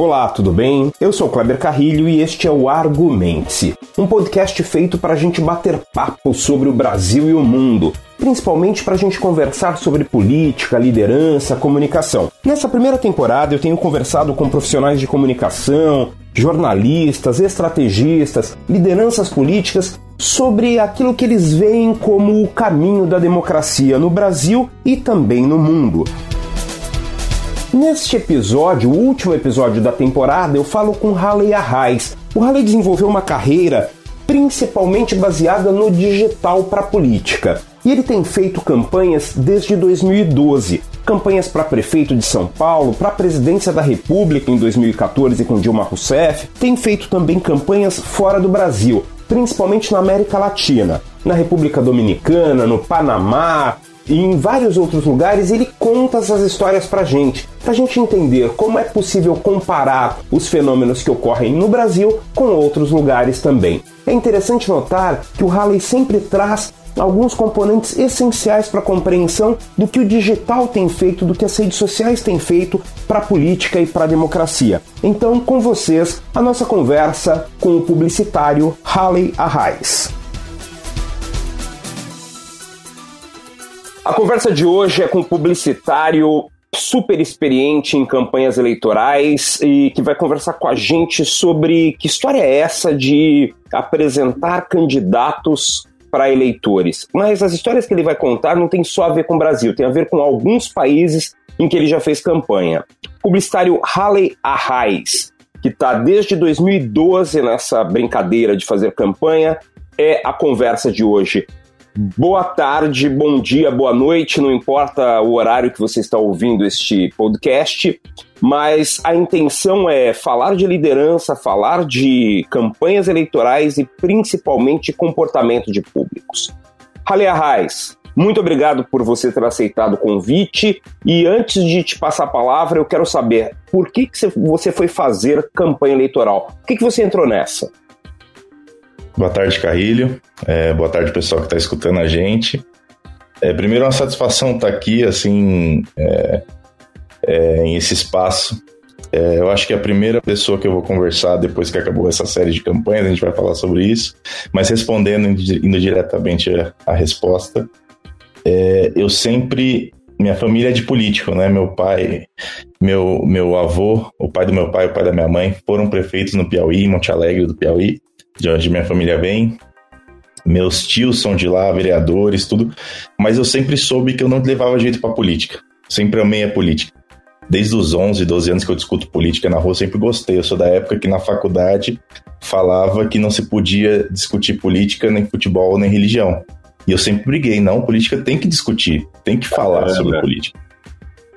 Olá, tudo bem? Eu sou Kleber Carrilho e este é o Argumente-se, um podcast feito para a gente bater papo sobre o Brasil e o mundo, principalmente para a gente conversar sobre política, liderança, comunicação. Nessa primeira temporada eu tenho conversado com profissionais de comunicação, jornalistas, estrategistas, lideranças políticas sobre aquilo que eles veem como o caminho da democracia no Brasil e também no mundo. Neste episódio, o último episódio da temporada, eu falo com Halley Arraes. O Halley desenvolveu uma carreira principalmente baseada no digital para a política. E ele tem feito campanhas desde 2012. Campanhas para prefeito de São Paulo, para a presidência da República em 2014 com Dilma Rousseff. Tem feito também campanhas fora do Brasil, principalmente na América Latina, na República Dominicana, no Panamá, e em vários outros lugares ele conta essas histórias pra gente, pra gente entender como é possível comparar os fenômenos que ocorrem no Brasil com outros lugares também. É interessante notar que o Halley sempre traz alguns componentes essenciais para a compreensão do que o digital tem feito, do que as redes sociais têm feito para a política e para a democracia. Então, com vocês, a nossa conversa com o publicitário Halley Arraes. A conversa de hoje é com um publicitário super experiente em campanhas eleitorais e que vai conversar com a gente sobre que história é essa de apresentar candidatos para eleitores. Mas as histórias que ele vai contar não tem só a ver com o Brasil, tem a ver com alguns países em que ele já fez campanha. Publicitário Halley Arraes, que está desde 2012 nessa brincadeira de fazer campanha, é a conversa de hoje. Boa tarde, bom dia, boa noite, não importa o horário que você está ouvindo este podcast, mas a intenção é falar de liderança, falar de campanhas eleitorais e principalmente comportamento de públicos. Halle Arraes, muito obrigado por você ter aceitado o convite. E antes de te passar a palavra, eu quero saber por que, que você foi fazer campanha eleitoral? Por que, que você entrou nessa? Boa tarde, Carrilho. É, boa tarde, pessoal que está escutando a gente. É, primeiro, uma satisfação estar tá aqui, assim, é, é, em esse espaço. É, eu acho que é a primeira pessoa que eu vou conversar depois que acabou essa série de campanhas, a gente vai falar sobre isso. Mas respondendo, indo diretamente a, resposta, é, eu sempre minha família é de político, né? Meu pai, meu, meu avô, o pai do meu pai, o pai da minha mãe foram prefeitos no Piauí, Monte Alegre do Piauí de onde minha família vem. Meus tios são de lá, vereadores, tudo. Mas eu sempre soube que eu não levava jeito para política. Sempre amei a política. Desde os 11, 12 anos que eu discuto política na rua, sempre gostei. Eu sou da época que na faculdade falava que não se podia discutir política, nem futebol, nem religião. E eu sempre briguei, não, política tem que discutir, tem que falar sobre política.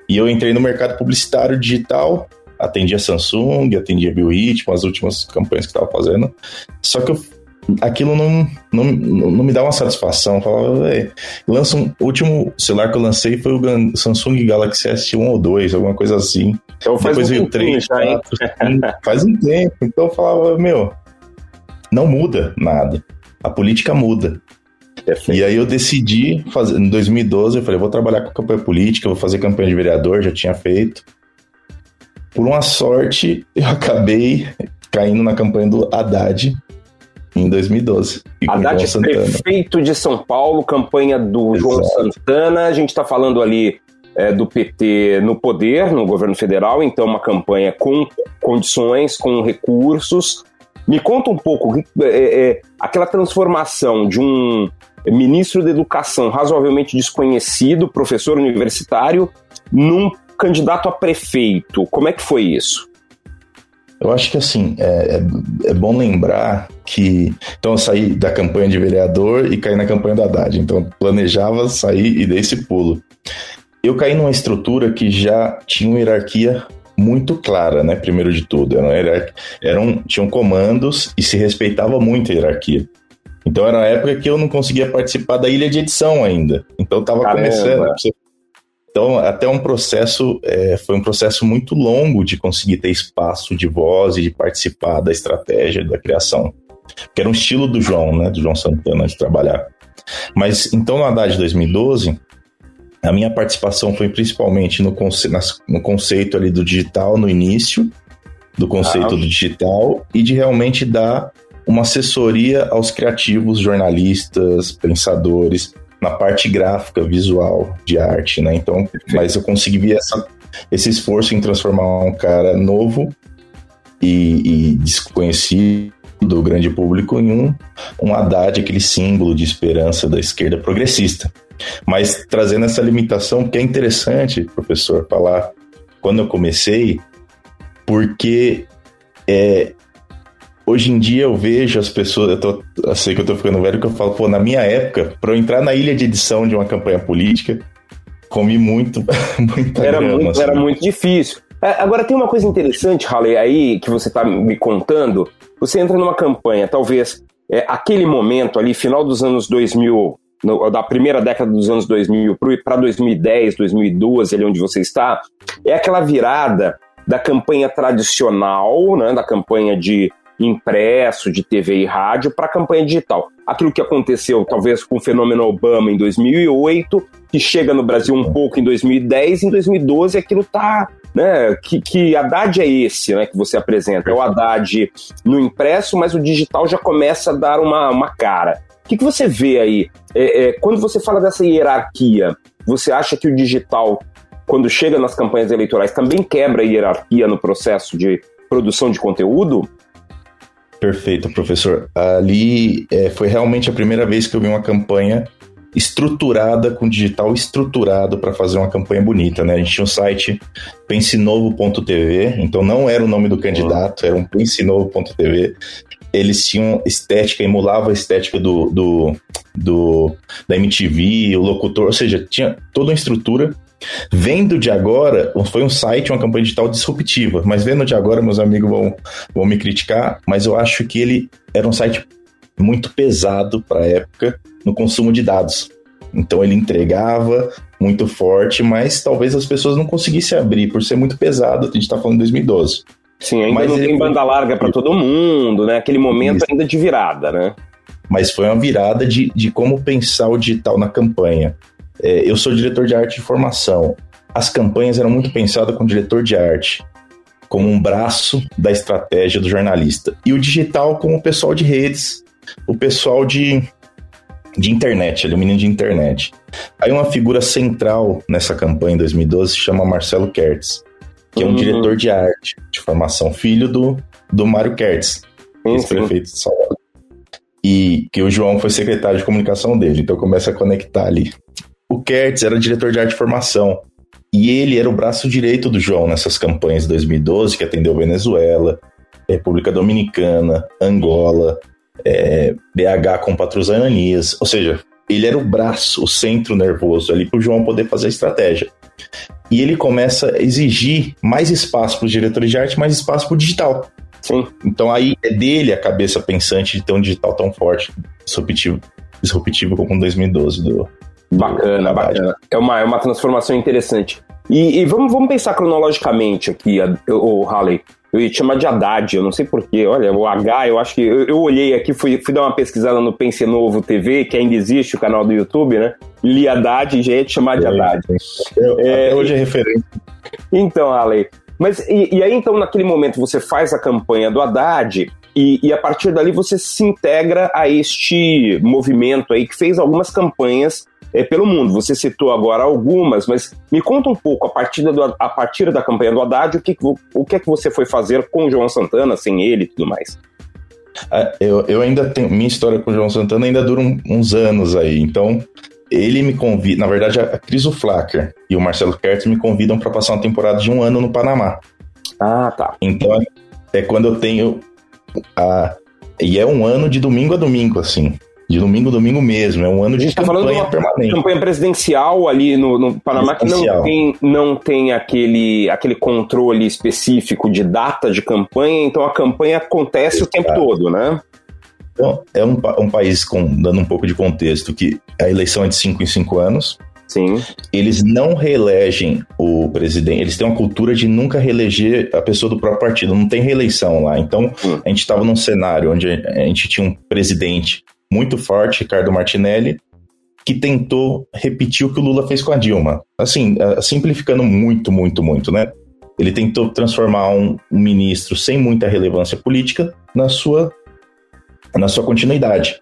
E eu entrei no mercado publicitário digital, atendia Samsung, atendia Biorritmo, as últimas campanhas que estava fazendo. Só que eu, aquilo não, não, não me dá uma satisfação. Eu falava, lança um, o último celular que eu lancei foi o Samsung Galaxy S1 ou 2, alguma coisa assim. Então faz Depois um veio 3, 4, 5, faz um tempo. Então eu falava, meu, não muda nada. A política muda. Perfeito. E aí eu decidi fazer, em 2012, eu falei, vou trabalhar com campanha política, vou fazer campanha de vereador, já tinha feito. Por uma sorte, eu acabei caindo na campanha do Haddad em 2012. Haddad, prefeito de São Paulo, campanha do Exato. João Santana. A gente está falando ali é, do PT no poder, no governo federal, então uma campanha com condições, com recursos. Me conta um pouco é, é, aquela transformação de um ministro da Educação razoavelmente desconhecido, professor universitário, num candidato a prefeito. Como é que foi isso? Eu acho que assim, é, é, é, bom lembrar que. Então, eu saí da campanha de vereador e caí na campanha do Haddad. Então, planejava sair e dei esse pulo. Eu caí numa estrutura que já tinha uma hierarquia muito clara, né? Primeiro de tudo. Eram, eram, tinham comandos e se respeitava muito a hierarquia. Então, era uma época que eu não conseguia participar da ilha de edição ainda. Então, estava começando. Você então, até um processo, é, foi um processo muito longo de conseguir ter espaço de voz e de participar da estratégia, da criação. Que era um estilo do João, né, do João Santana, de trabalhar. Mas, então, no Haddad de 2012, a minha participação foi principalmente no, conce no conceito ali do digital no início, do conceito ah. do digital e de realmente dar uma assessoria aos criativos, jornalistas, pensadores, na parte gráfica, visual, de arte, né? Então, mas eu consegui ver essa, esse esforço em transformar um cara novo e, e desconhecido do grande público em um, um Haddad, aquele símbolo de esperança da esquerda progressista. Mas trazendo essa limitação, que é interessante, professor, falar quando eu comecei, porque é, hoje em dia eu vejo as pessoas, eu, tô, eu sei que eu tô ficando velho, que eu falo, pô, na minha época, para eu entrar na ilha de edição de uma campanha política, comi muito, muita era grama, muito, assim. Era muito difícil. É, agora tem uma coisa interessante, Halley, aí que você está me contando. Você entra numa campanha, talvez é, aquele momento ali, final dos anos 2000, no, da primeira década dos anos 2000 para 2010, 2012, ali onde você está, é aquela virada da campanha tradicional, né, da campanha de impresso, de TV e rádio, para a campanha digital. Aquilo que aconteceu, talvez, com o fenômeno Obama em 2008, que chega no Brasil um pouco em 2010, em 2012 aquilo está né? Que, que Haddad é esse, né? Que você apresenta. É o Haddad no impresso, mas o digital já começa a dar uma, uma cara. O que, que você vê aí? É, é, quando você fala dessa hierarquia, você acha que o digital, quando chega nas campanhas eleitorais, também quebra a hierarquia no processo de produção de conteúdo? Perfeito, professor. Ali é, foi realmente a primeira vez que eu vi uma campanha estruturada, com digital estruturado para fazer uma campanha bonita, né? A gente tinha um site pensenovo.tv, então não era o nome do candidato, era um pensenovo.tv. Eles tinham estética, emulava a estética do, do, do da MTV, o locutor, ou seja, tinha toda uma estrutura. Vendo de agora, foi um site, uma campanha digital disruptiva, mas vendo de agora, meus amigos vão, vão me criticar, mas eu acho que ele era um site muito pesado para a época no consumo de dados. Então ele entregava muito forte, mas talvez as pessoas não conseguissem abrir por ser muito pesado. A gente está falando de 2012. Sim, ainda mas não tem banda larga para todo mundo, né? Aquele momento Isso. ainda de virada, né? Mas foi uma virada de, de como pensar o digital na campanha. É, eu sou diretor de arte de formação. As campanhas eram muito pensadas com o diretor de arte como um braço da estratégia do jornalista. E o digital como o pessoal de redes, o pessoal de, de internet, ele é um menino de internet. Aí uma figura central nessa campanha em 2012 se chama Marcelo Kertz, que é um uhum. diretor de arte de formação, filho do, do Mário Kertz, ex-prefeito de São Paulo. E que o João foi secretário de comunicação dele, então começa a conectar ali. O Kertz era diretor de arte de formação. E ele era o braço direito do João nessas campanhas de 2012, que atendeu Venezuela, República Dominicana, Angola, é, BH com Patrusanias, ou seja, ele era o braço, o centro nervoso ali para o João poder fazer a estratégia. E ele começa a exigir mais espaço para os diretores de arte, mais espaço para o digital. Sim. Então aí é dele a cabeça pensante de ter um digital tão forte, disruptivo, disruptivo como em 2012 do, Bacana, bacana. É uma, é uma transformação interessante. E, e, vamos, vamos pensar cronologicamente aqui, o Halley. Eu ia te chamar de Haddad, eu não sei porquê. Olha, o H, eu acho que. Eu, eu olhei aqui, fui, fui dar uma pesquisada no Pense Novo TV, que ainda existe, o canal do YouTube, né? Li Haddad e já ia te chamar de Haddad. Eu, é, hoje é referente. Então, Ale. Mas, e, e, aí, então, naquele momento, você faz a campanha do Haddad e, e, a partir dali você se integra a este movimento aí que fez algumas campanhas é, pelo mundo. Você citou agora algumas, mas me conta um pouco, a partir, do, a partir da campanha do Haddad, o que, o que é que você foi fazer com o João Santana, sem ele e tudo mais? Ah, eu, eu ainda tenho. Minha história com o João Santana ainda dura um, uns anos aí. Então, ele me convida. Na verdade, a Cris Flacker e o Marcelo Kertz me convidam para passar uma temporada de um ano no Panamá. Ah, tá. Então, é quando eu tenho. A, e é um ano de domingo a domingo, assim. De domingo a domingo mesmo, é um ano de tá campanha falando de permanente. campanha presidencial ali no, no Panamá que não tem, não tem aquele, aquele controle específico de data de campanha, então a campanha acontece Exato. o tempo todo, né? Então, é um, um país, com, dando um pouco de contexto, que a eleição é de 5 em 5 anos. Sim. Eles não reelegem o presidente, eles têm uma cultura de nunca reeleger a pessoa do próprio partido, não tem reeleição lá. Então, hum. a gente estava num cenário onde a gente tinha um presidente muito forte, Ricardo Martinelli, que tentou repetir o que o Lula fez com a Dilma. Assim, simplificando muito, muito, muito, né? Ele tentou transformar um, um ministro sem muita relevância política na sua, na sua continuidade.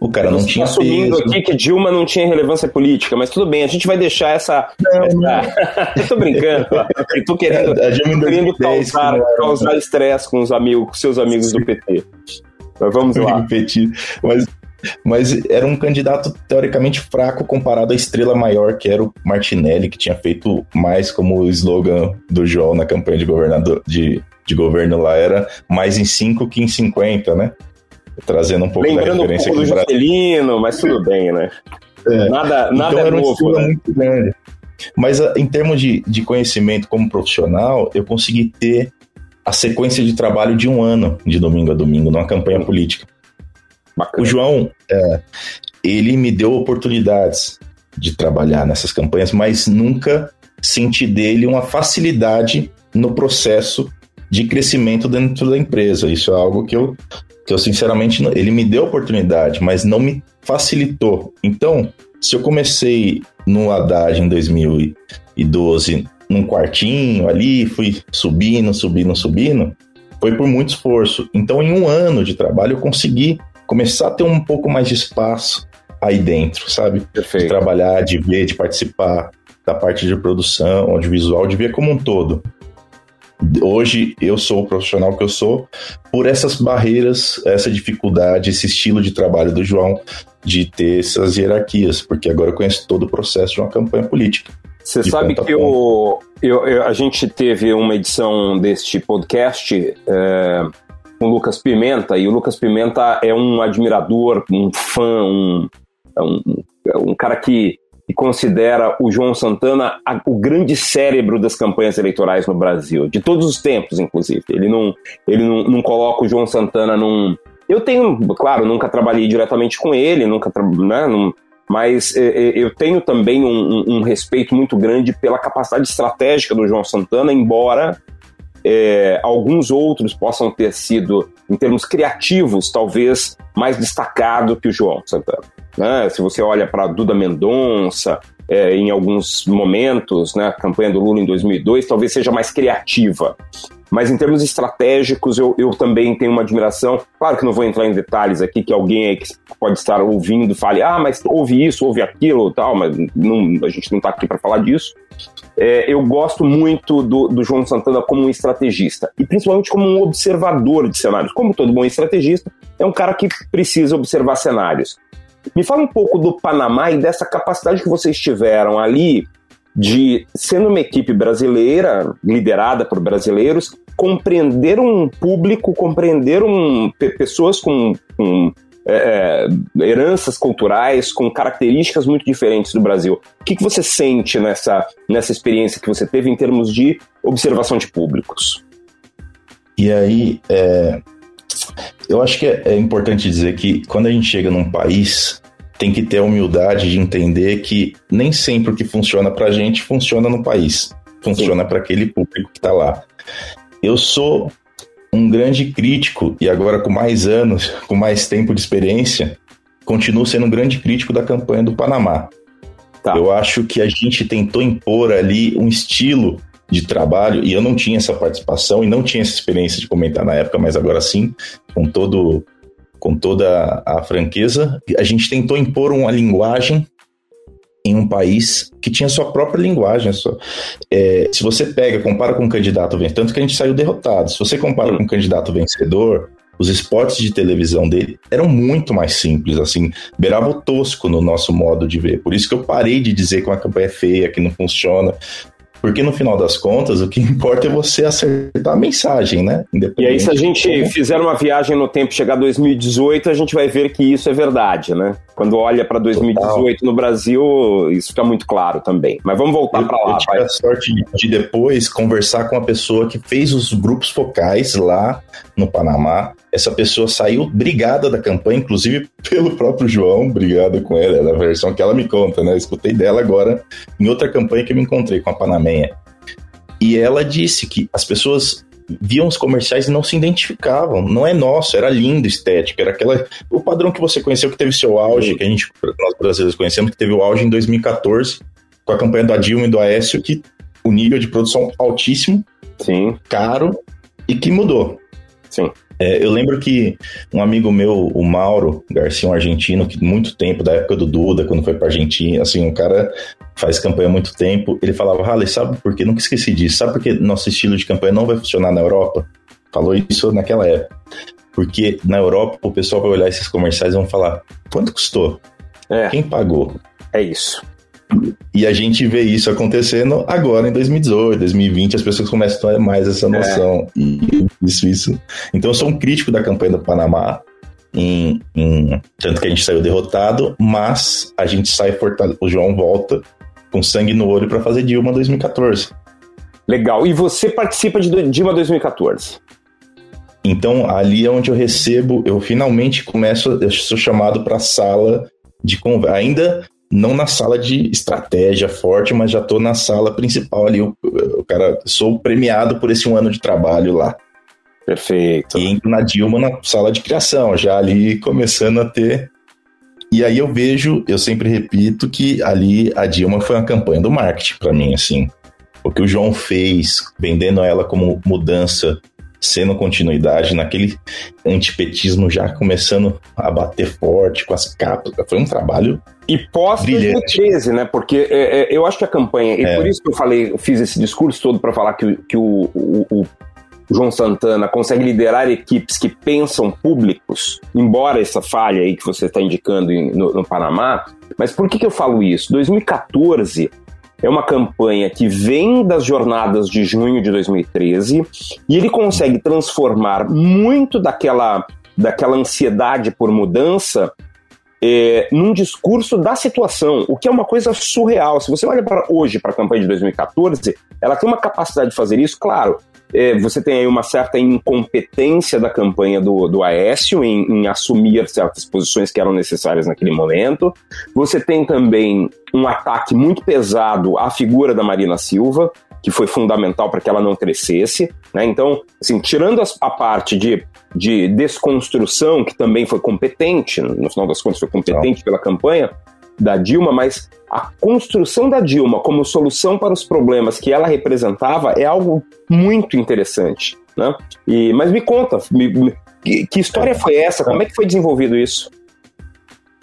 O cara não tinha assumindo peso. aqui que Dilma não tinha relevância política, mas tudo bem, a gente vai deixar essa. Não, essa... eu tô brincando, eu tô querendo, a Dilma querendo causar, causar estresse com os amigos, com seus amigos Sim. do PT. Mas vamos lá. Mas mas era um candidato teoricamente fraco comparado à estrela maior que era o Martinelli, que tinha feito mais como o slogan do João na campanha de governador de, de governo lá era mais em 5 que em 50, né? trazendo um pouco Lembrando da referência um pouco do Juscelino, mas tudo bem, né? É. Nada, nada então, é novo, né? muito grande. Mas ah, em termos de, de conhecimento como profissional, eu consegui ter a sequência de trabalho de um ano, de domingo a domingo, numa campanha política. Bacana. O João, é, ele me deu oportunidades de trabalhar nessas campanhas, mas nunca senti dele uma facilidade no processo de crescimento dentro da empresa. Isso é algo que eu que eu sinceramente ele me deu oportunidade, mas não me facilitou. Então, se eu comecei no Haddad em 2012, num quartinho ali, fui subindo, subindo, subindo, foi por muito esforço. Então, em um ano de trabalho, eu consegui começar a ter um pouco mais de espaço aí dentro, sabe? Perfeito. De trabalhar, de ver, de participar da parte de produção, audiovisual, de ver como um todo hoje eu sou o profissional que eu sou por essas barreiras, essa dificuldade, esse estilo de trabalho do João de ter essas hierarquias, porque agora eu conheço todo o processo de uma campanha política. Você sabe que eu, eu, eu, a gente teve uma edição deste podcast é, com o Lucas Pimenta, e o Lucas Pimenta é um admirador, um fã, um, é um, é um cara que e considera o João Santana a, o grande cérebro das campanhas eleitorais no Brasil, de todos os tempos, inclusive. Ele não, ele não, não coloca o João Santana num. Eu tenho, claro, nunca trabalhei diretamente com ele, nunca, né, num, mas é, eu tenho também um, um, respeito muito grande pela capacidade estratégica do João Santana, embora é, alguns outros possam ter sido, em termos criativos, talvez mais destacado que o João Santana. Né? Se você olha para Duda Mendonça, é, em alguns momentos, né, a campanha do Lula em 2002 talvez seja mais criativa. Mas em termos estratégicos, eu, eu também tenho uma admiração. Claro que não vou entrar em detalhes aqui, que alguém que pode estar ouvindo fale, ah, mas ouve isso, ouve aquilo tal, mas não, a gente não está aqui para falar disso. É, eu gosto muito do, do, João Santana como um estrategista e principalmente como um observador de cenários. Como todo bom estrategista, é um cara que precisa observar cenários. Me fala um pouco do Panamá e dessa capacidade que vocês tiveram ali de, sendo uma equipe brasileira, liderada por brasileiros, compreender um público, compreender um, pessoas com, com é, é, heranças culturais, com características muito diferentes do Brasil. O que, que você sente nessa, nessa experiência que você teve em termos de observação de públicos? E aí, é, eu acho que é, é importante dizer que quando a gente chega num país, tem que ter a humildade de entender que nem sempre o que funciona para a gente funciona no país. Funciona para aquele público que está lá. Eu sou um grande crítico, e agora com mais anos, com mais tempo de experiência, continuo sendo um grande crítico da campanha do Panamá. Tá. Eu acho que a gente tentou impor ali um estilo de trabalho, e eu não tinha essa participação e não tinha essa experiência de comentar na época, mas agora sim, com todo com toda a franqueza, a gente tentou impor uma linguagem em um país que tinha sua própria linguagem. Sua, é, se você pega, compara com um candidato vencedor, tanto que a gente saiu derrotado. Se você compara com um candidato vencedor, os esportes de televisão dele eram muito mais simples, assim, beirava o tosco no nosso modo de ver. Por isso que eu parei de dizer que uma campanha é feia, que não funciona, porque no final das contas, o que importa é você acertar a mensagem, né? E aí, se a gente fizer uma viagem no tempo chegar a 2018, a gente vai ver que isso é verdade, né? Quando olha para 2018 Total. no Brasil, isso fica muito claro também. Mas vamos voltar para lá. Eu tive pai. a sorte de depois conversar com a pessoa que fez os grupos focais lá no Panamá. Essa pessoa saiu brigada da campanha, inclusive pelo próprio João, brigada com ela, é a versão que ela me conta, né? escutei dela agora em outra campanha que eu me encontrei com a E ela disse que as pessoas viam os comerciais e não se identificavam. Não é nosso, era lindo, estético, era aquela o padrão que você conheceu que teve seu auge, que a gente nós brasileiros conhecemos que teve o auge em 2014 com a campanha da Dilma e do Aécio que o nível de produção altíssimo Sim. caro e que mudou. Sim. É, eu lembro que um amigo meu, o Mauro Garcia, um argentino, que muito tempo, da época do Duda, quando foi pra Argentina, assim, um cara faz campanha há muito tempo, ele falava, Raleigh, sabe por quê? Nunca esqueci disso. Sabe por que nosso estilo de campanha não vai funcionar na Europa? Falou isso naquela época. Porque na Europa o pessoal vai olhar esses comerciais e vão falar, quanto custou? É. Quem pagou? É isso. E a gente vê isso acontecendo agora em 2018, 2020, as pessoas começam a ter mais essa noção. É. E isso, isso. Então eu sou um crítico da campanha do Panamá. Em, em, tanto que a gente saiu derrotado, mas a gente sai fortalecido. O João volta com sangue no olho para fazer Dilma 2014. Legal. E você participa de Dilma 2014? Então ali é onde eu recebo, eu finalmente começo, eu sou chamado para a sala de conversa. Ainda não na sala de estratégia forte, mas já estou na sala principal ali. O, o, cara, sou premiado por esse um ano de trabalho lá. Perfeito. E entro na Dilma na sala de criação, já ali começando a ter. E aí eu vejo, eu sempre repito que ali a Dilma foi uma campanha do marketing para mim, assim. O que o João fez, vendendo ela como mudança sendo continuidade, naquele antipetismo já começando a bater forte com as capas. Foi um trabalho. E pós 2013, né? Porque é, é, eu acho que a campanha, e é. por isso que eu falei, eu fiz esse discurso todo para falar que, que o, o, o João Santana consegue liderar equipes que pensam públicos, embora essa falha aí que você está indicando no, no, Panamá. Mas por que, que eu falo isso? 2014 é uma campanha que vem das jornadas de junho de 2013 e ele consegue transformar muito daquela, daquela ansiedade por mudança é, num discurso da situação, o que é uma coisa surreal. Se você olha para hoje para a campanha de 2014, ela tem uma capacidade de fazer isso, claro. É, você tem aí uma certa incompetência da campanha do, do Aécio em, em, assumir certas posições que eram necessárias naquele momento. Você tem também um ataque muito pesado à figura da Marina Silva, que foi fundamental para que ela não crescesse. Né? Então, assim, tirando a parte de, de desconstrução, que também foi competente, no final das contas foi competente pela campanha da Dilma, mas a construção da Dilma como solução para os problemas que ela representava é algo muito interessante. Né? E, mas me conta, me, me, que história foi essa? Como é que foi desenvolvido isso?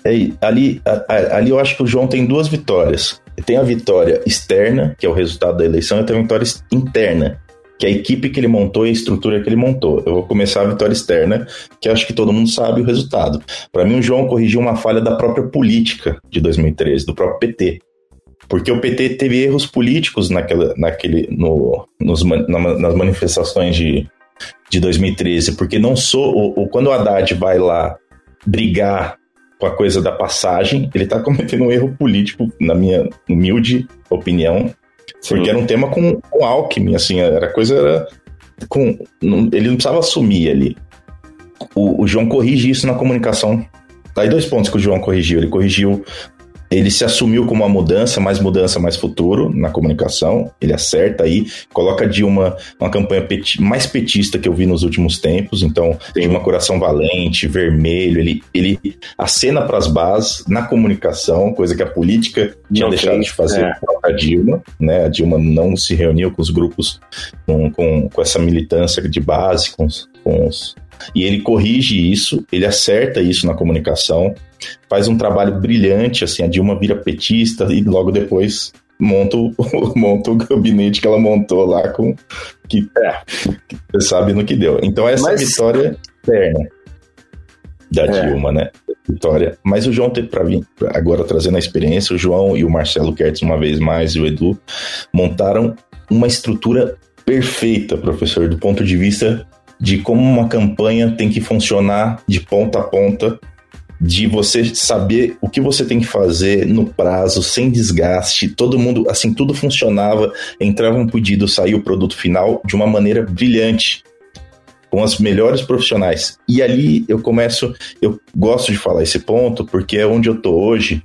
É, ali, a, ali eu acho que o João tem duas vitórias. Tem a vitória externa, que é o resultado da eleição, e tem a vitória interna, que a equipe que ele montou e a estrutura que ele montou. Eu vou começar a vitória externa, que acho que todo mundo sabe o resultado. Para mim, o João corrigiu uma falha da própria política de 2013, do próprio PT. Porque o PT teve erros políticos naquela, naquele, no, nos, nas manifestações de, de 2013, porque não sou. O, o, quando o Haddad vai lá brigar com a coisa da passagem, ele está cometendo um erro político, na minha humilde opinião, Sim. porque era um tema com, com Alckmin, assim, era coisa era com ele não precisava assumir ali. O, o João corrige isso na comunicação. Tá aí dois pontos que o João corrigiu. Ele corrigiu ele se assumiu como uma mudança, mais mudança, mais futuro na comunicação. Ele acerta aí, coloca de uma, uma campanha peti, mais petista que eu vi nos últimos tempos. Então, tem uma coração valente, vermelho. Ele, ele acena para as bases na comunicação, coisa que a política tinha não deixado de fazer é. a Dilma. Né? A Dilma não se reuniu com os grupos, com, com, com essa militância de base, com, com os e ele corrige isso, ele acerta isso na comunicação, faz um trabalho brilhante, assim, a Dilma vira petista e logo depois monta o, monta o gabinete que ela montou lá com que, é, você sabe no que deu. Então essa Mas... vitória externa da é. Dilma, né? Vitória. Mas o João teve para vir agora trazendo a experiência, o João e o Marcelo Kertz uma vez mais e o Edu montaram uma estrutura perfeita, professor, do ponto de vista de como uma campanha tem que funcionar de ponta a ponta, de você saber o que você tem que fazer no prazo, sem desgaste. Todo mundo, assim, tudo funcionava, entrava um pedido, saía o produto final de uma maneira brilhante com as melhores profissionais. E ali eu começo, eu gosto de falar esse ponto porque é onde eu tô hoje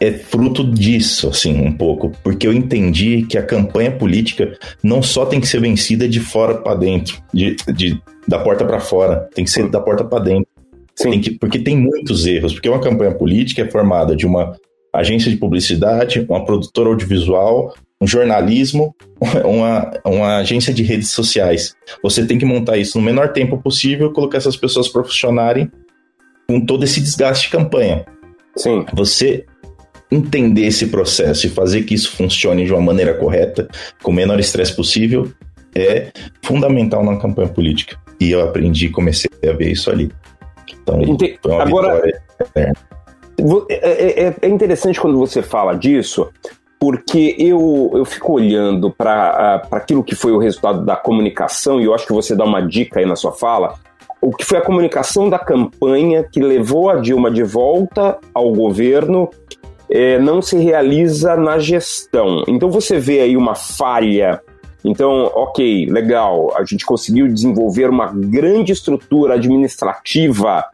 é fruto disso, assim, um pouco, porque eu entendi que a campanha política não só tem que ser vencida de fora para dentro, de, de, da porta para fora, tem que ser da porta para dentro. Tem que, porque tem muitos erros, porque uma campanha política é formada de uma agência de publicidade, uma produtora audiovisual, um jornalismo, uma, uma agência de redes sociais. Você tem que montar isso no menor tempo possível, colocar essas pessoas para funcionarem com todo esse desgaste de campanha. Sim. Você entender esse processo e fazer que isso funcione de uma maneira correta, com o menor estresse possível, é fundamental na campanha política. E eu aprendi, comecei a ver isso ali. Então, Entendi. foi uma Agora, eterna. É, é, é, é interessante quando você fala disso, porque eu, eu fico olhando para aquilo que foi o resultado da comunicação, e eu acho que você dá uma dica aí na sua fala, o que foi a comunicação da campanha que levou a Dilma de volta ao governo é, não se realiza na gestão. Então você vê aí uma falha. Então, ok, legal, a gente conseguiu desenvolver uma grande estrutura administrativa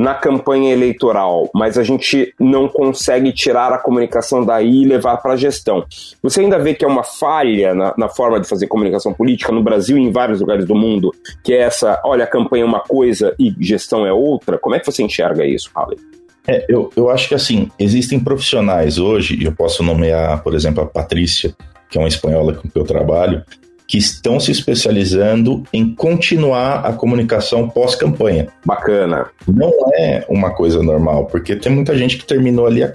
na campanha eleitoral, mas a gente não consegue tirar a comunicação daí e levar para a gestão. Você ainda vê que é uma falha na, na, forma de fazer comunicação política no Brasil e em vários lugares do mundo, que é essa, olha, campanha é uma coisa e gestão é outra? Como é que você enxerga isso, Harley? É, eu, eu acho que assim, existem profissionais hoje, e eu posso nomear, por exemplo, a Patrícia, que é uma espanhola com que eu trabalho, que estão se especializando em continuar a comunicação pós-campanha. Bacana. Não é uma coisa normal, porque tem muita gente que terminou ali a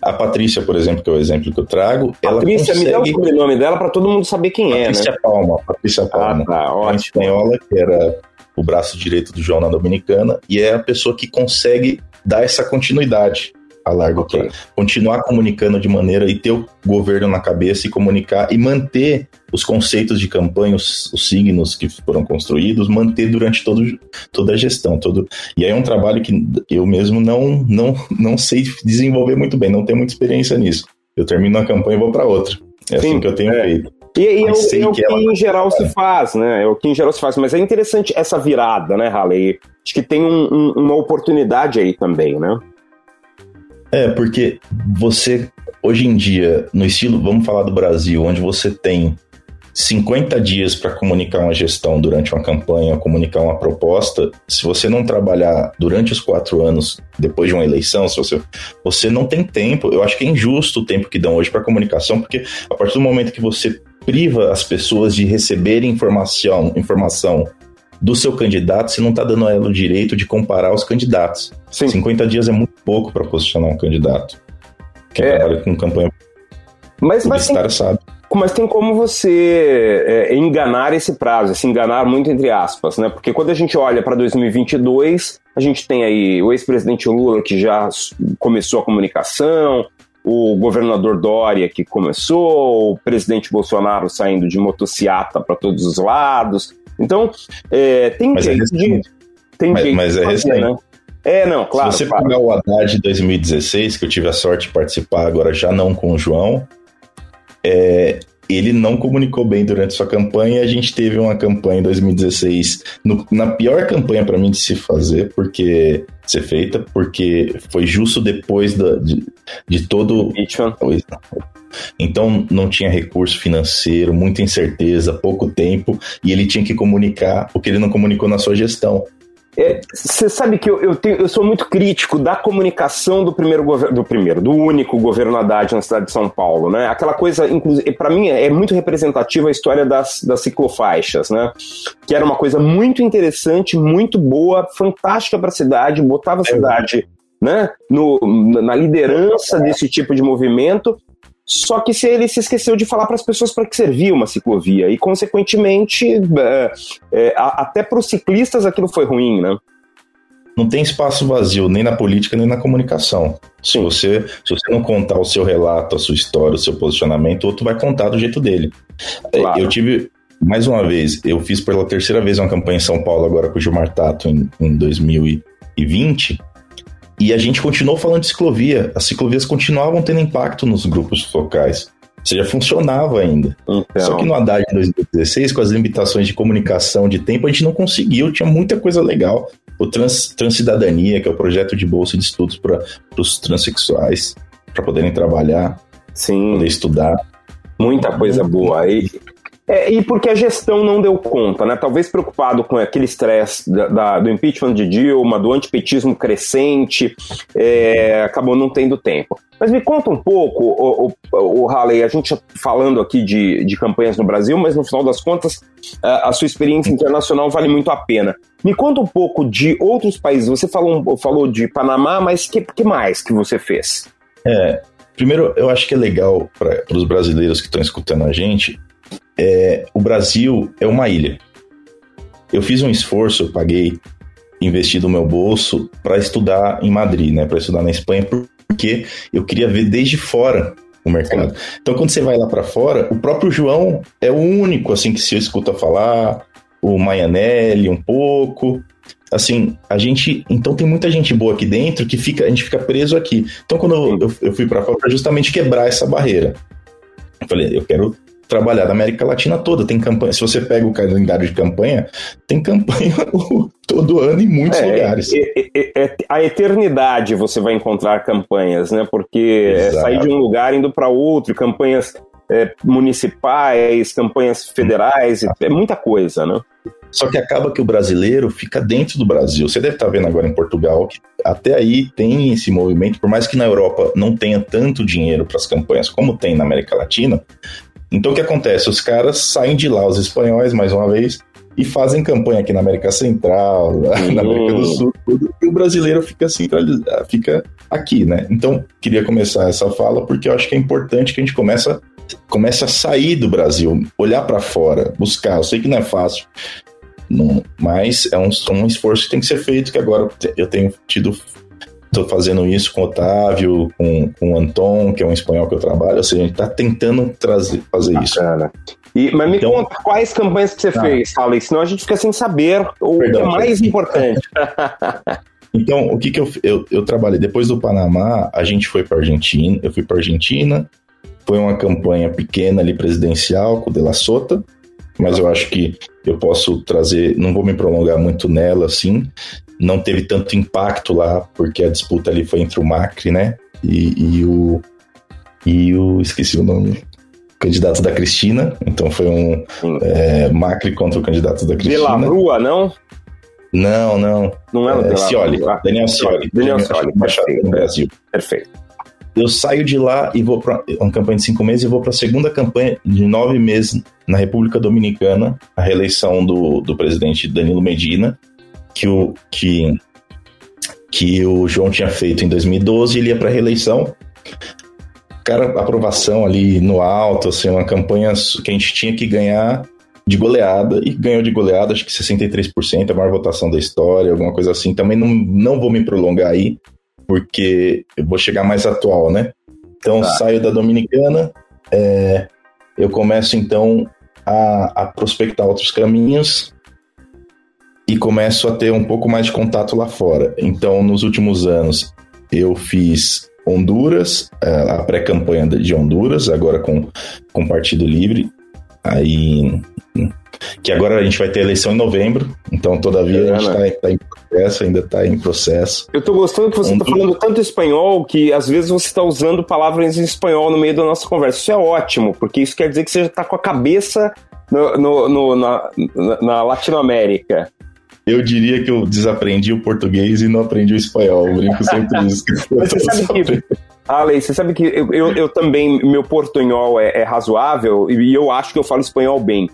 A Patrícia, por exemplo, que é o exemplo que eu trago. Patrícia, consegue... me dá o sobrenome dela para todo mundo saber quem Patrícia é, Patrícia né? Palma. Patrícia ah, Palma. Ah, tá, ótimo. Uma espanhola que era o braço direito do João na Dominicana e é a pessoa que consegue dar essa continuidade a largo okay. prazo. Continuar comunicando de maneira e ter o governo na cabeça e comunicar e manter os conceitos de campanha, os, os signos que foram construídos, manter durante todo, toda a gestão. Todo... E aí é um trabalho que eu mesmo não, não, não sei desenvolver muito bem, não tenho muita experiência nisso. Eu termino a campanha e vou para outra. É Sim, assim que eu tenho é. feito. E, e é, o, é o que, ela... em geral se faz, né? É o que em geral se faz. Mas é interessante essa virada, né, Halley? Acho que tem um, um, uma oportunidade aí também, né? É, porque você, hoje em dia, no estilo, vamos falar do Brasil, onde você tem 50 dias para comunicar uma gestão durante uma campanha, comunicar uma proposta, se você não trabalhar durante os quatro anos depois de uma eleição, se você, você não tem tempo. Eu acho que é injusto o tempo que dão hoje para comunicação, porque a partir do momento que você priva as pessoas de receberem informação, informação do seu candidato, você não está dando a ela o direito de comparar os candidatos. Sim. 50 dias é muito pouco para posicionar um candidato. Quem é. trabalha com campanha mas, mas tem, sabe. Mas tem como você é, enganar esse prazo, se enganar muito entre aspas, né? Porque quando a gente olha para 2022, a gente tem aí o ex-presidente Lula que já começou a comunicação, o governador Dória que começou, o presidente Bolsonaro saindo de motociata para todos os lados. Então, é, tem mas jeito é de. Tem mas, jeito mas é recente. Né? É, não, claro. Se você claro. pegar o Haddad de 2016, que eu tive a sorte de participar, agora já não com o João, é, ele não comunicou bem durante sua campanha. A gente teve uma campanha em 2016, no, na pior campanha para mim de se fazer, porque ser feita, porque foi justo depois da, de, de todo. Então não tinha recurso financeiro, muita incerteza, pouco tempo, e ele tinha que comunicar o que ele não comunicou na sua gestão. Você é, sabe que eu, eu, tenho, eu, sou muito crítico da comunicação do primeiro governo, do primeiro, do único governo Haddad na cidade de São Paulo, né? Aquela coisa, inclusive, para mim é muito representativa a história das, das ciclofaixas, né? Que era uma coisa muito interessante, muito boa, fantástica para a cidade, botava a é cidade né, no, na liderança desse tipo de movimento, só que se ele se esqueceu de falar para as pessoas para que servia uma ciclovia e, consequentemente, é, é, até para os ciclistas aquilo foi ruim, né? Não tem espaço vazio nem na política nem na comunicação. Se você, se você não contar o seu relato, a sua história, o seu posicionamento, o outro vai contar do jeito dele. É, claro. Eu tive, mais uma vez, eu fiz pela terceira vez uma campanha em São Paulo agora com o Gilmar Tato em, em 2020 e a gente continuou falando de ciclovia. As ciclovias continuavam tendo impacto nos grupos locais. Ou seja, funcionava ainda. Então... Só que no Haddad em 2016, com as limitações de comunicação, de tempo, a gente não conseguiu. Tinha muita coisa legal. O Trans, Transcidadania, que é o projeto de bolsa de estudos para os transexuais, para poderem trabalhar, Sim. poder estudar. Muita coisa boa. aí. É, e porque a gestão não deu conta, né? Talvez preocupado com aquele estresse do impeachment de Dilma, do antipetismo crescente, é, acabou não tendo tempo. Mas me conta um pouco, o, o, o Halley, a gente falando aqui de, de campanhas no Brasil, mas no final das contas, a, a sua experiência internacional vale muito a pena. Me conta um pouco de outros países. Você falou, falou de Panamá, mas que, que mais que você fez? É, primeiro, eu acho que é legal para os brasileiros que estão escutando a gente. É, o Brasil é uma ilha. Eu fiz um esforço, eu paguei, investi do meu bolso para estudar em Madrid, né? Para estudar na Espanha, porque eu queria ver desde fora o mercado. Então, quando você vai lá para fora, o próprio João é o único assim que se escuta falar, o Maianelli um pouco. Assim, a gente. Então tem muita gente boa aqui dentro que fica, a gente fica preso aqui. Então, quando eu, eu, fui para fora, para justamente quebrar essa barreira. Eu falei, eu quero trabalhar na América Latina toda. Tem campanha. Se você pega o calendário de campanha, tem campanha todo ano em muitos é, lugares. É, é, é, a eternidade você vai encontrar campanhas, né? Porque é Exato. sair de um lugar indo para outro, campanhas é, municipais, campanhas federais, é muita coisa, né? Só que acaba que o brasileiro fica dentro do Brasil. Você deve estar vendo agora em Portugal que até aí tem esse movimento, por mais que na Europa não tenha tanto dinheiro para as campanhas como tem na América Latina, então o que acontece? Os caras saem de lá, os espanhóis, mais uma vez, e fazem campanha aqui na América Central, uhum. na América do Sul, tudo, e o brasileiro fica centralizado, fica aqui, né? Então, queria começar essa fala porque eu acho que é importante que a gente comece, comece a sair do Brasil, olhar para fora, buscar. Eu sei que não é fácil, não, mas é um, um esforço que tem que ser feito, que agora eu tenho tido Estou fazendo isso com o Otávio, com, com o Anton, que é um espanhol que eu trabalho. Ou seja, a gente está tentando trazer, fazer Bacana. isso. E, mas me então, conta quais campanhas que você tá. fez, Fala, senão a gente fica sem saber o Perdão, que é mais importante. então, o que, que eu, eu, eu trabalhei? Depois do Panamá, a gente foi para Argentina, eu fui para Argentina, foi uma campanha pequena ali presidencial com o De La Sota, mas eu acho que eu posso trazer, não vou me prolongar muito nela assim, não teve tanto impacto lá, porque a disputa ali foi entre o Macri, né? E, e o. E o. Esqueci o nome. Candidato da Cristina. Então foi um é, Macri contra o candidato da Cristina. Pela Rua, não? Não, não. Não é, é Cioli. Ah, Daniel Cioli. Daniel Cioli. Embaixador no Brasil. Perfeito. Eu saio de lá e vou para uma campanha de cinco meses e vou para a segunda campanha de nove meses na República Dominicana, a reeleição do, do presidente Danilo Medina que o, que, que o João tinha feito em 2012, ele ia para reeleição. Cara, aprovação ali no alto, assim, uma campanha que a gente tinha que ganhar de goleada, e ganhou de goleada, acho que 63%, a maior votação da história, alguma coisa assim. Também não, não vou me prolongar aí, porque eu vou chegar mais atual, né? Então, tá. saio da Dominicana, é, eu começo então a, a prospectar outros caminhos, e começo a ter um pouco mais de contato lá fora. Então, nos últimos anos, eu fiz Honduras, é, a pré-campanha de Honduras, agora com, com Partido Livre. Aí. Que agora a gente vai ter eleição em novembro, então todavia é, a gente está né? tá em processo, ainda está em processo. Eu estou gostando que você está falando tanto espanhol que às vezes você está usando palavras em espanhol no meio da nossa conversa. Isso é ótimo, porque isso quer dizer que você já está com a cabeça no, no, no na, na Latinoamérica eu diria que eu desaprendi o português e não aprendi o espanhol. Eu brinco sempre isso. você sabe que, Ale, você sabe que eu, eu, eu também, meu portunhol é, é, razoável e eu acho que eu falo espanhol bem.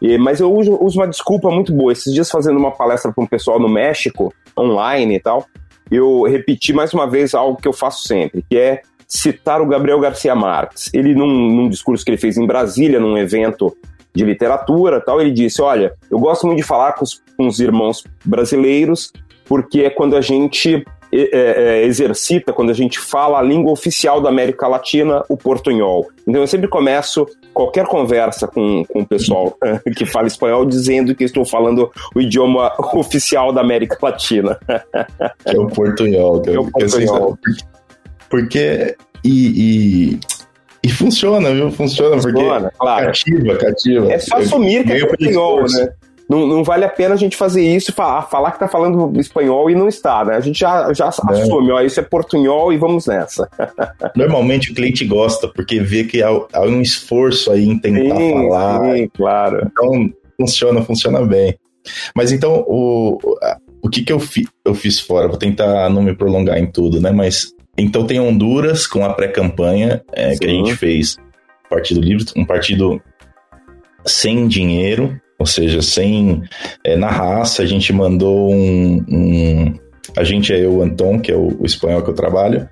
E, mas eu uso, uso, uma desculpa muito boa. Esses dias fazendo uma palestra para um pessoal no México, online e tal, eu repeti mais uma vez algo que eu faço sempre, que é citar o Gabriel Garcia Marques. Ele, num, num discurso que ele fez em Brasília, num evento de literatura tal, ele disse: Olha, eu gosto muito de falar com os, com os irmãos brasileiros, porque é quando a gente é, é, exercita, quando a gente fala a língua oficial da América Latina, o portunhol. Então eu sempre começo qualquer conversa com, com o pessoal que fala espanhol dizendo que estou falando o idioma oficial da América Latina. Que é o portunhol. Que é o portunhol. Porque, e, e e funciona, viu? Funciona, funciona porque claro. cativa, cativa. É só assumir que é espanhol, né? Não, não vale a pena a gente fazer isso e falar, falar que tá falando espanhol e não está, né? A gente já, já é. assume, ó, isso é portunhol e vamos nessa. Normalmente o cliente gosta, porque vê que há, há um esforço aí em tentar sim, falar. Sim, claro. Então, funciona, funciona bem. Mas então, o, o que que eu, fi, eu fiz fora? Vou tentar não me prolongar em tudo, né? Mas então tem Honduras com a pré-campanha é, que a gente fez Partido Livre, um partido sem dinheiro, ou seja, sem é, na raça. A gente mandou um, um, a gente é eu, o Anton, que é o, o espanhol que eu trabalho,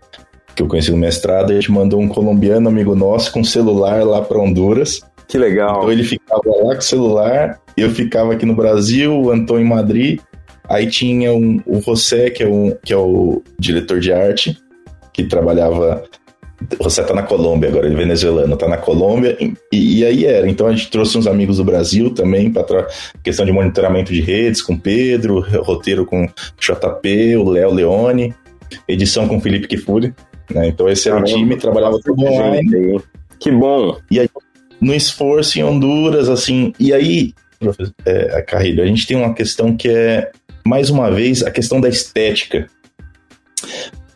que eu conheci no mestrado. A gente mandou um colombiano amigo nosso com celular lá para Honduras. Que legal. Então ele ficava lá com o celular, eu ficava aqui no Brasil, o Anton em Madrid. Aí tinha um, o José, que é, um, que é o diretor de arte, que trabalhava. Você tá na Colômbia agora, ele é venezuelano, tá na Colômbia, e, e, aí era. Então a gente trouxe uns amigos do Brasil também, para questão de monitoramento de redes, com Pedro, roteiro com JP, o Léo Leone, edição com Felipe Kifuri. Né? Então esse era o time, trabalhava tudo online. Que bom! E aí, no esforço em Honduras, assim, e aí, é, Carrilho, a gente tem uma questão que é, mais uma vez, a questão da estética.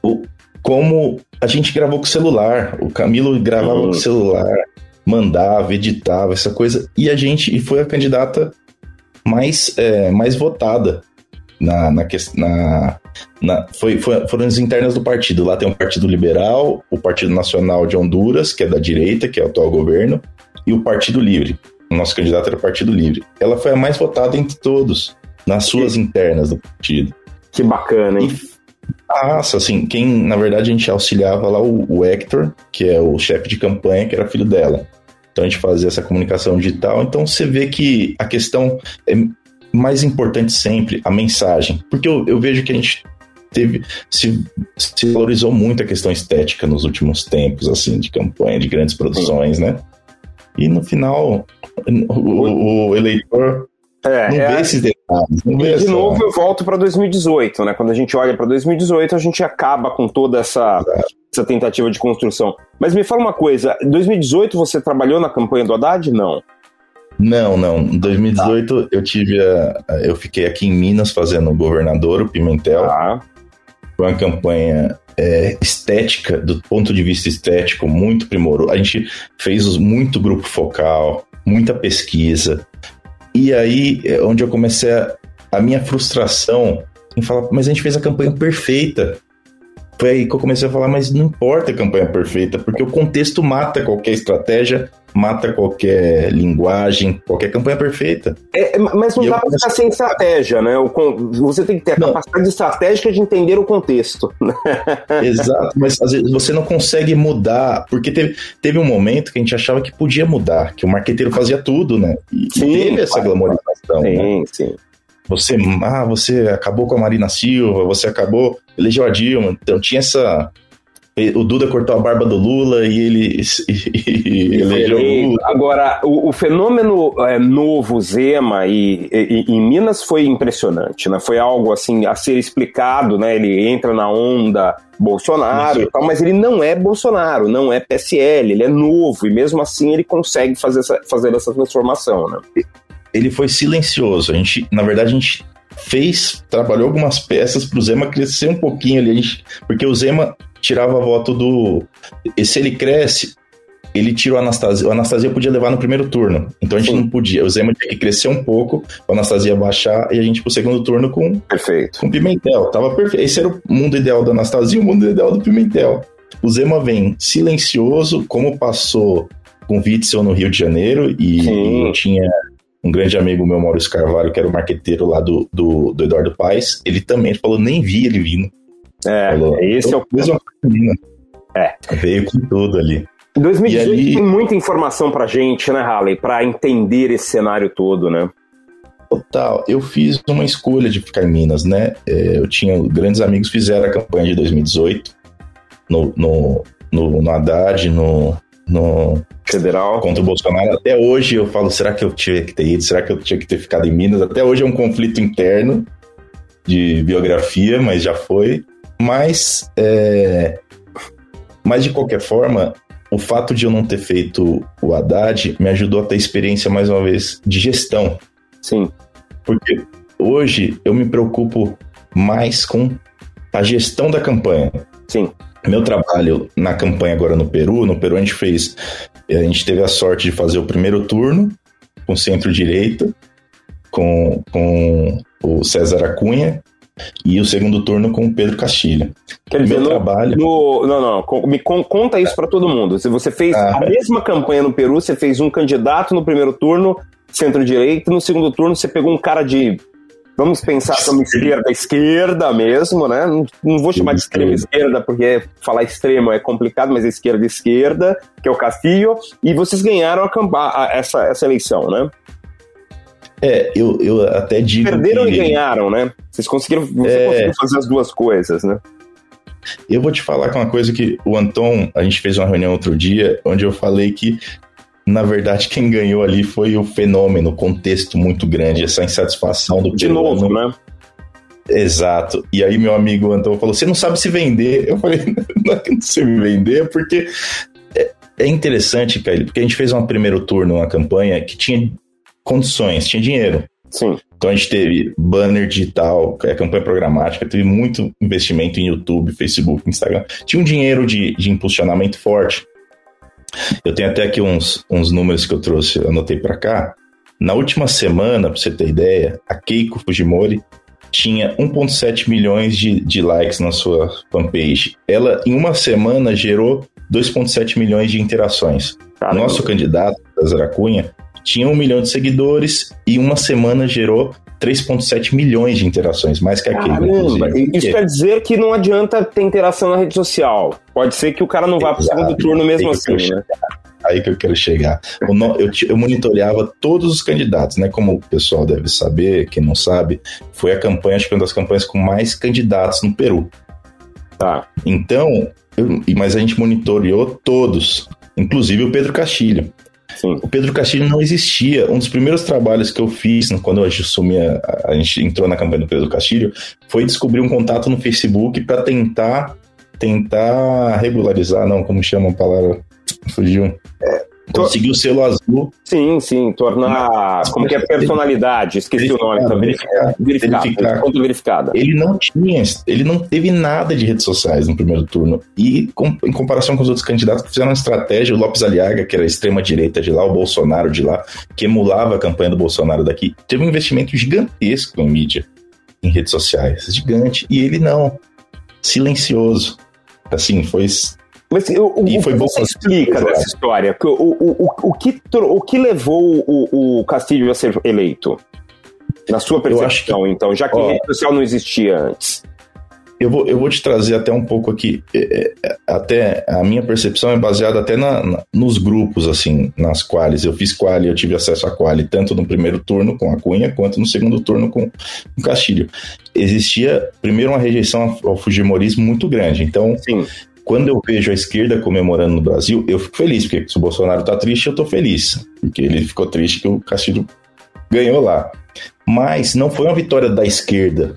O, como a gente gravou com o celular, o Camilo gravava uhum. com o celular, mandava, editava, essa coisa, e a gente e foi a candidata mais, é, mais votada na, na, na, na foi, foi, foram as internas do partido. Lá tem um Partido Liberal, o Partido Nacional de Honduras, que é da direita, que é o atual governo, e o Partido Livre. O nosso candidato era o Partido Livre. Ela foi a mais votada entre todos, nas suas que, internas do partido. Que bacana, hein? E, nossa, assim, quem, na verdade, a gente auxiliava lá o, o Hector, que é o chefe de campanha, que era filho dela. Então a gente fazia essa comunicação digital. Então você vê que a questão é mais importante sempre, a mensagem. Porque eu, eu vejo que a gente teve se, se valorizou muito a questão estética nos últimos tempos, assim, de campanha, de grandes produções, né? E no final, o, o eleitor é, não é, vê esses vê e de novo eu volto para 2018, né? Quando a gente olha para 2018, a gente acaba com toda essa, essa tentativa de construção. Mas me fala uma coisa, em 2018 você trabalhou na campanha do Haddad? Não. Não, não. Em 2018 tá. eu tive a, eu fiquei aqui em Minas fazendo o governador, o Pimentel. Tá. Foi uma campanha é, estética, do ponto de vista estético, muito primoroso. A gente fez muito grupo focal, muita pesquisa. E aí, é onde eu comecei a, a minha frustração em falar, mas a gente fez a campanha perfeita. Foi aí que eu comecei a falar, mas não importa a campanha perfeita, porque o contexto mata qualquer estratégia, mata qualquer linguagem, qualquer campanha perfeita. É, é mas não e dá para ficar sem estratégia, né? Você tem que ter a não. capacidade estratégica de entender o contexto. Exato, mas às vezes você não consegue mudar, porque teve, teve um momento que a gente achava que podia mudar, que o marqueteiro fazia tudo, né? E, sim, teve essa glamorização. Sim, né? sim. Você, ah, você acabou com a Marina Silva, você acabou, elegeu a Dilma, então tinha essa o Duda cortou a barba do Lula e ele e elegeu o Lula. Agora, o, o fenômeno é, novo Zema e, e, e, em Minas foi impressionante, né? Foi algo assim a ser explicado, né? Ele entra na onda Bolsonaro e tal, mas ele não é Bolsonaro, não é PSL, ele é novo e mesmo assim ele consegue fazer essa, fazer essa transformação, né? Ele foi silencioso. A gente, na verdade, a gente fez, trabalhou algumas peças para o Zema crescer um pouquinho ali, gente, porque o Zema tirava voto do. E se ele cresce, ele tira o Anastasia. O Anastasia podia levar no primeiro turno. Então a gente Sim. não podia. O Zema tinha que crescer um pouco, o Anastasia baixar e a gente pro segundo turno com. Perfeito. Com Pimentel. Tava perfeito. Esse era o mundo ideal do Anastasia e o mundo ideal do Pimentel. O Zema vem silencioso, como passou com Witzel no Rio de Janeiro e, e tinha um grande amigo meu, Maurício Carvalho, que era o marqueteiro lá do, do, do Eduardo Paes, ele também falou, nem vi ele vindo. É, falou, esse é o mesmo. É. Veio com tudo ali. 2018 ali... tem muita informação pra gente, né, Halley, pra entender esse cenário todo, né? Total. Eu fiz uma escolha de ficar em Minas, né? É, eu tinha grandes amigos fizeram a campanha de 2018 no, no, no, no Haddad, no, no federal contra o Bolsonaro. Até hoje eu falo, será que eu tinha que ter ido? Será que eu tinha que ter ficado em Minas? Até hoje é um conflito interno de biografia, mas já foi. Mas, é... mas de qualquer forma, o fato de eu não ter feito o Haddad me ajudou a ter experiência, mais uma vez, de gestão. Sim. Porque hoje eu me preocupo mais com a gestão da campanha. Sim. Meu trabalho na campanha agora no Peru, no Peru a gente fez, a gente teve a sorte de fazer o primeiro turno com centro-direita, com, com o César Acunha, e o segundo turno com o Pedro Castilho. Quer dizer, Meu no, trabalho... No, não, não, me conta isso para todo mundo. Se você fez ah, a mesma campanha no Peru, você fez um candidato no primeiro turno, centro-direita, no segundo turno você pegou um cara de Vamos pensar como esquerda, esquerda mesmo, né? Não, não vou chamar de extrema esquerda, porque falar extremo é complicado, mas é esquerda, esquerda, que é o Castillo, e vocês ganharam a, a, essa, essa eleição, né? É, eu, eu até digo. Perderam que... e ganharam, né? Vocês conseguiram, você é... conseguiu fazer as duas coisas, né? Eu vou te falar com uma coisa que o Anton, a gente fez uma reunião outro dia, onde eu falei que na verdade, quem ganhou ali foi o fenômeno, o contexto muito grande, essa insatisfação do De novo, né? Exato. E aí meu amigo Antônio falou: você não sabe se vender. Eu falei, não é que não sei me vender, porque é, é interessante, Caio, porque a gente fez um primeiro turno, uma campanha que tinha condições, tinha dinheiro. Sim. Então a gente teve banner digital, é, campanha programática, teve muito investimento em YouTube, Facebook, Instagram. Tinha um dinheiro de, de impulsionamento forte. Eu tenho até aqui uns, uns números que eu trouxe, anotei para cá. Na última semana, para você ter ideia, a Keiko Fujimori tinha 1,7 milhões de, de likes na sua fanpage. Ela, em uma semana, gerou 2,7 milhões de interações. Caramba. Nosso candidato, César Cunha, tinha um milhão de seguidores e uma semana gerou 3,7 milhões de interações, mais que aquele. Caramba, isso quer dizer que não adianta ter interação na rede social. Pode ser que o cara não vá para o segundo turno mesmo assim, né? Aí que eu quero chegar. Eu, eu monitoreava todos os candidatos, né? Como o pessoal deve saber, quem não sabe, foi a campanha, acho que uma das campanhas com mais candidatos no Peru. Tá. Então, eu, mas a gente monitoreou todos, inclusive o Pedro Castilho. Sim. O Pedro Castilho não existia. Um dos primeiros trabalhos que eu fiz quando eu assumi, a, a gente entrou na campanha do Pedro Castilho, foi descobrir um contato no Facebook para tentar tentar regularizar, não, como chama a palavra? Fugiu. É, Conseguiu o selo azul. Sim, sim, tornar. como que é personalidade? Esqueci o nome também. Verificado. verificado. Conta verificada. Ele não tinha, ele não teve nada de redes sociais no primeiro turno. E com, em comparação com os outros candidatos que fizeram uma estratégia, o Lopes Aliaga, que era a extrema-direita de lá, o Bolsonaro de lá, que emulava a campanha do Bolsonaro daqui, teve um investimento gigantesco em mídia, em redes sociais. Gigante. E ele não. Silencioso. Assim, foi mas o, e foi você explica dessa história? O, o, o, o, que, o que levou o, o Castilho a ser eleito? Na sua percepção, que, então, já que ó, rede social não existia antes. Eu vou, eu vou te trazer até um pouco aqui. É, é, até a minha percepção é baseada até na, na, nos grupos, assim, nas quales eu fiz quali, eu tive acesso a quali tanto no primeiro turno com a Cunha quanto no segundo turno com o Castilho. Existia primeiro uma rejeição ao fujimorismo muito grande. Então, Sim quando eu vejo a esquerda comemorando no Brasil, eu fico feliz, porque se o Bolsonaro tá triste, eu tô feliz. Porque ele ficou triste que o Castilho ganhou lá. Mas não foi uma vitória da esquerda,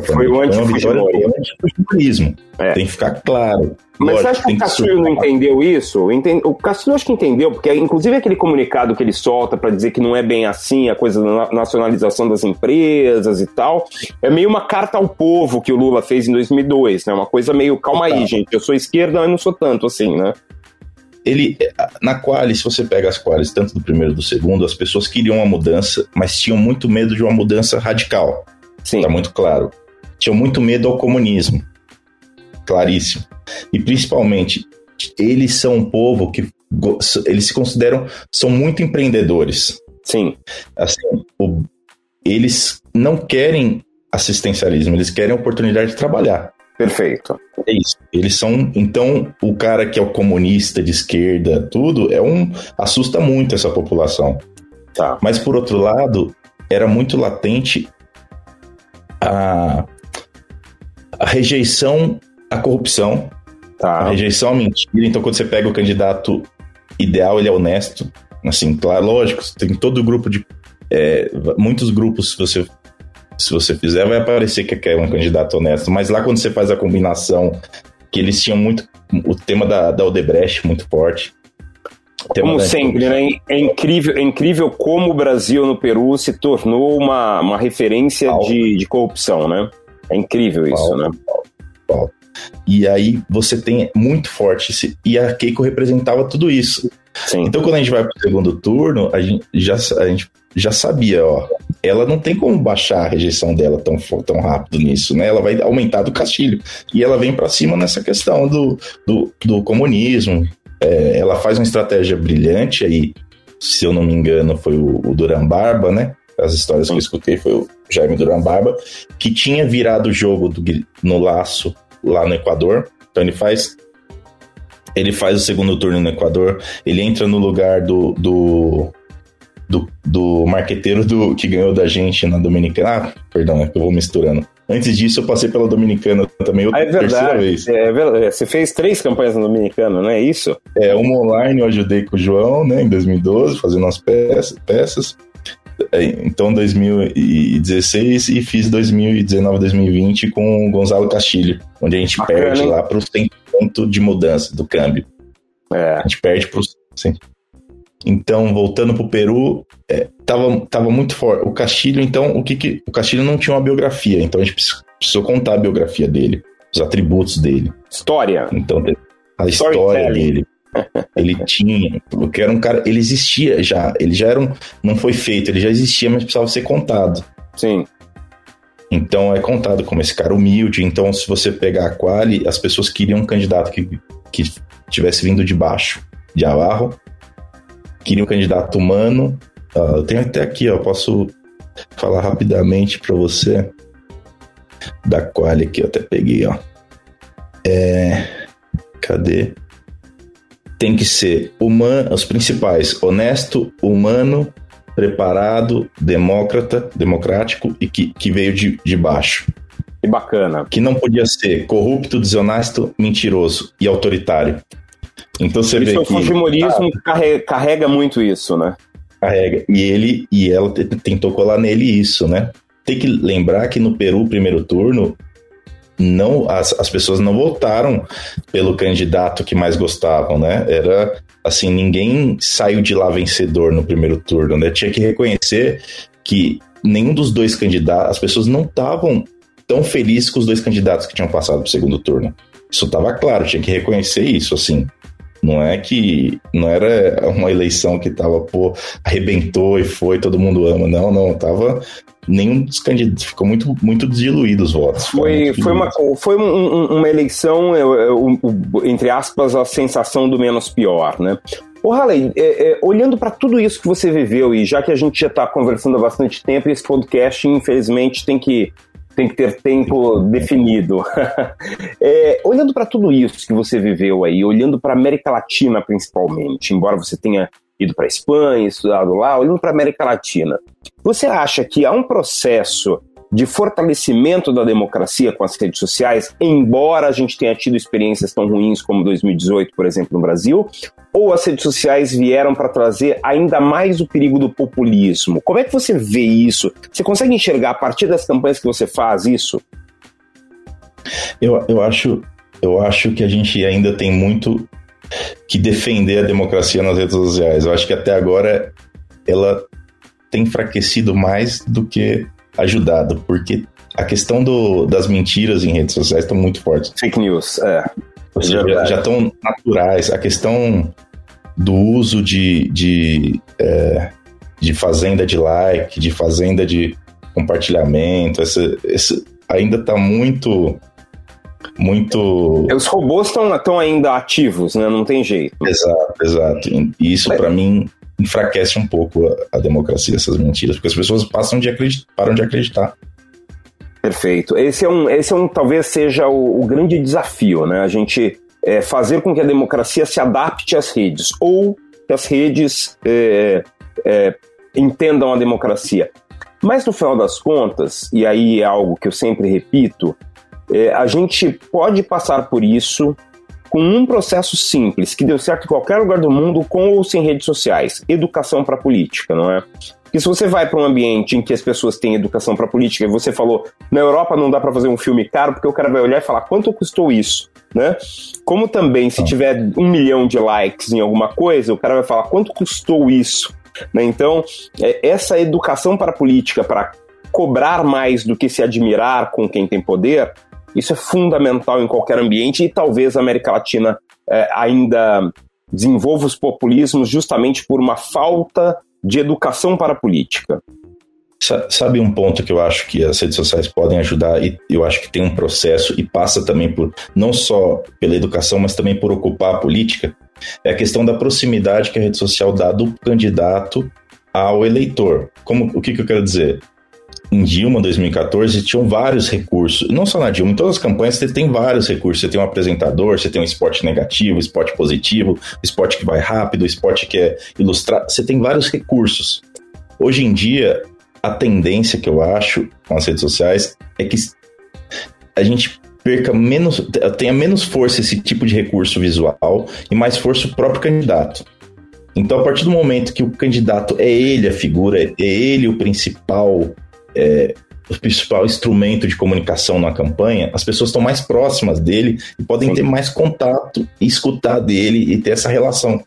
foi o antifujimorismo. É. Tem que ficar claro. Mas Lógico, você acha que o Castilho não entendeu isso? O Castilho acho que entendeu, porque inclusive aquele comunicado que ele solta para dizer que não é bem assim a coisa da nacionalização das empresas e tal, é meio uma carta ao povo que o Lula fez em 2002, né? Uma coisa meio, calma aí, gente, eu sou esquerda, mas não sou tanto assim, né? ele na quali, se você pega as qualis tanto do primeiro e do segundo, as pessoas queriam uma mudança, mas tinham muito medo de uma mudança radical. Sim. Tá muito claro. Tinham muito medo ao comunismo. Claríssimo. E principalmente, eles são um povo que eles se consideram são muito empreendedores. Sim. Assim, o, eles não querem assistencialismo, eles querem oportunidade de trabalhar. Perfeito. É isso. Eles são, então, o cara que é o comunista de esquerda, tudo, é um assusta muito essa população. Tá. Mas por outro lado, era muito latente a, a rejeição à corrupção, tá. a rejeição à mentira. Então, quando você pega o candidato ideal, ele é honesto. Assim, claro, lógico, tem todo grupo de. É, muitos grupos, se você, se você fizer, vai aparecer que é um candidato honesto. Mas lá, quando você faz a combinação, que eles tinham muito. O tema da, da Odebrecht muito forte. Como sempre, né? É incrível, é incrível como o Brasil no Peru se tornou uma, uma referência de, de corrupção, né? É incrível isso, né? E aí você tem muito forte esse, e a Keiko representava tudo isso. Sim. Então quando a gente vai para o segundo turno, a gente já a gente já sabia, ó, ela não tem como baixar a rejeição dela tão, tão rápido nisso, né? Ela vai aumentar do Castilho. E ela vem para cima nessa questão do, do, do comunismo. É, ela faz uma estratégia brilhante aí, se eu não me engano, foi o, o Duran Barba, né? As histórias que eu escutei foi o Jaime Duran Barba, que tinha virado o jogo do, no laço lá no Equador. Então ele faz ele faz o segundo turno no Equador, ele entra no lugar do, do do, do marqueteiro do, que ganhou da gente na Dominicana. Ah, perdão, é que eu vou misturando. Antes disso, eu passei pela Dominicana também outra ah, é verdade, terceira vez. É verdade. Você fez três campanhas na Dominicana, não é isso? É, uma online eu ajudei com o João, né, em 2012, fazendo peças. peças. É, então, 2016 e fiz 2019, 2020 com o Gonzalo Castilho, onde a gente Bacana, perde hein? lá para os 100% de mudança do câmbio. É. A gente perde para os então, voltando para o Peru, é, tava, tava muito forte. O Castilho, então, o que, que O Castilho não tinha uma biografia, então a gente precisou contar a biografia dele, os atributos dele. História. Então, a história dele. Ele tinha, porque era um cara, ele existia já, ele já era um, não foi feito, ele já existia, mas precisava ser contado. Sim. Então é contado como esse cara humilde. Então, se você pegar a Quali, as pessoas queriam um candidato que, que tivesse vindo de baixo, de abaixo, queria um candidato humano. Uh, eu tenho até aqui, ó, posso falar rapidamente para você da quali que eu até peguei, ó. É, cadê? Tem que ser humano, os principais: honesto, humano, preparado, democrata, democrático e que, que veio de, de baixo. Que bacana. Que não podia ser corrupto, desonesto, mentiroso e autoritário. Então você isso vê o Fujimorismo ah, carrega, carrega muito isso, né? Carrega. E ele e ela tentou colar nele isso, né? Tem que lembrar que no Peru, primeiro turno, não as, as pessoas não votaram pelo candidato que mais gostavam, né? Era assim, ninguém saiu de lá vencedor no primeiro turno, né? Tinha que reconhecer que nenhum dos dois candidatos, as pessoas não estavam tão felizes com os dois candidatos que tinham passado para o segundo turno. Isso estava claro, tinha que reconhecer isso, assim. Não é que não era uma eleição que tava, pô, arrebentou e foi, todo mundo ama. Não, não, tava nenhum dos candidatos, ficou muito, muito diluído os votos. Foi, foi, uma, foi um, uma eleição, entre aspas, a sensação do menos pior, né? Ô, Halley, é, é, olhando para tudo isso que você viveu, e já que a gente já está conversando há bastante tempo, esse podcast, infelizmente, tem que tem que ter tempo definido. é, olhando para tudo isso que você viveu aí, olhando para América Latina principalmente, embora você tenha ido para Espanha, estudado lá, olhando para América Latina, você acha que há um processo de fortalecimento da democracia com as redes sociais, embora a gente tenha tido experiências tão ruins como 2018, por exemplo, no Brasil, ou as redes sociais vieram para trazer ainda mais o perigo do populismo? Como é que você vê isso? Você consegue enxergar a partir das campanhas que você faz isso? Eu, eu, acho, eu acho que a gente ainda tem muito que defender a democracia nas redes sociais. Eu acho que até agora ela tem enfraquecido mais do que ajudado, porque a questão do, das mentiras em redes sociais estão muito fortes. Fake news, é. Seja, já estão naturais. A questão do uso de, de, é, de fazenda de like, de fazenda de compartilhamento, essa, esse, ainda está muito muito. Os robôs estão ainda ativos, né? Não tem jeito. Exato, exato. E isso, para mim, enfraquece um pouco a, a, democracia, essas mentiras, porque as pessoas passam de acreditar, param de acreditar. Perfeito. Esse é um, esse é um talvez seja o, o grande desafio, né? A gente é, fazer com que a democracia se adapte às redes, ou que as redes é, é, entendam a democracia. Mas no final das contas, e aí é algo que eu sempre repito, é, a gente pode passar por isso com um processo simples, que deu certo em qualquer lugar do mundo, com ou sem redes sociais: educação para política, não é? Porque se você vai para um ambiente em que as pessoas têm educação para política, e você falou, na Europa não dá para fazer um filme caro, porque o cara vai olhar e falar, quanto custou isso? Né? Como também, se tiver um milhão de likes em alguma coisa, o cara vai falar, quanto custou isso? Né? Então, é, essa educação para a política, para cobrar mais do que se admirar com quem tem poder, isso é fundamental em qualquer ambiente e talvez a América Latina é, ainda desenvolva os populismos justamente por uma falta de educação para a política? Sabe um ponto que eu acho que as redes sociais podem ajudar e eu acho que tem um processo e passa também por não só pela educação, mas também por ocupar a política? É a questão da proximidade que a rede social dá do candidato ao eleitor. Como, o que, que eu quero dizer? Em Dilma 2014 tinham vários recursos, não só na Dilma, em todas as campanhas você tem vários recursos. Você tem um apresentador, você tem um esporte negativo, esporte positivo, esporte que vai rápido, esporte que é ilustrar. Você tem vários recursos. Hoje em dia, a tendência que eu acho com as redes sociais é que a gente perca menos, tenha menos força esse tipo de recurso visual e mais força o próprio candidato. Então, a partir do momento que o candidato é ele a figura, é ele o principal, é, o principal instrumento de comunicação na campanha, as pessoas estão mais próximas dele e podem Sim. ter mais contato, escutar dele e ter essa relação.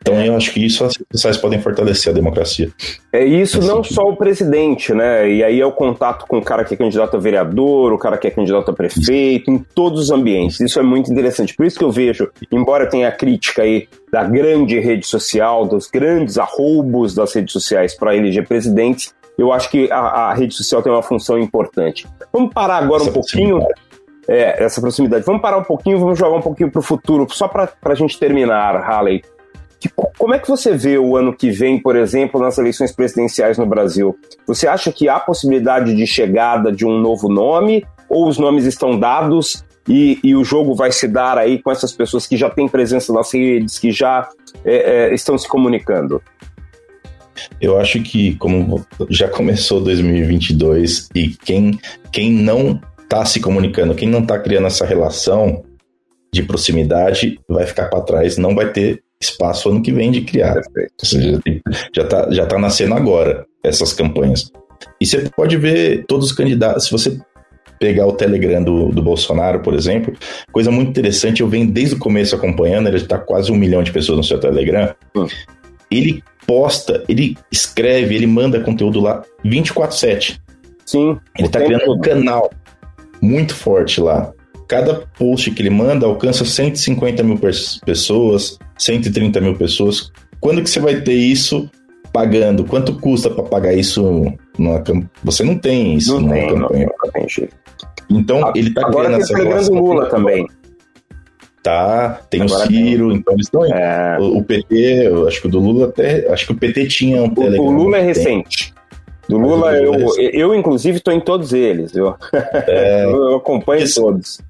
Então eu acho que isso as sociais podem fortalecer a democracia. É isso, não sentido. só o presidente, né? E aí é o contato com o cara que é candidato a vereador, o cara que é candidato a prefeito, em todos os ambientes. Isso é muito interessante. Por isso que eu vejo, embora tenha a crítica aí da grande rede social, dos grandes arroubos das redes sociais para eleger presidentes, eu acho que a, a, rede social tem uma função importante. Vamos parar agora essa um pouquinho. É, essa proximidade. Vamos parar um pouquinho, vamos jogar um pouquinho para o futuro, só para a gente terminar, Halley. Que, como é que você vê o ano que vem, por exemplo, nas eleições presidenciais no Brasil? Você acha que há possibilidade de chegada de um novo nome? Ou os nomes estão dados e, e o jogo vai se dar aí com essas pessoas que já têm presença nas redes, que já é, é, estão se comunicando? Eu acho que, como já começou 2022 e quem, quem não está se comunicando, quem não está criando essa relação de proximidade, vai ficar para trás, não vai ter espaço ano que vem de criar. Seja, já está já tá nascendo agora essas campanhas. E você pode ver todos os candidatos. Se você pegar o Telegram do, do Bolsonaro, por exemplo, coisa muito interessante, eu venho desde o começo acompanhando, ele está quase um milhão de pessoas no seu Telegram. Hum. Ele posta, ele escreve, ele manda conteúdo lá 24-7. Sim. Ele está criando um canal muito forte lá cada post que ele manda alcança 150 mil pessoas, 130 mil pessoas. Quando que você vai ter isso pagando? Quanto custa para pagar isso numa Você não tem isso não numa tem, campanha. Não, tem jeito. Então, ah, ele tá Agora criando essa relação. Lula também. Tá, tem Agora o Ciro, então eles estão é... o, o, PT, acho que o do Lula até. Acho que o PT tinha um Telegram. O Lula é recente. Do Lula, eu, é eu, inclusive, estou em todos eles. Eu, é, eu acompanho todos.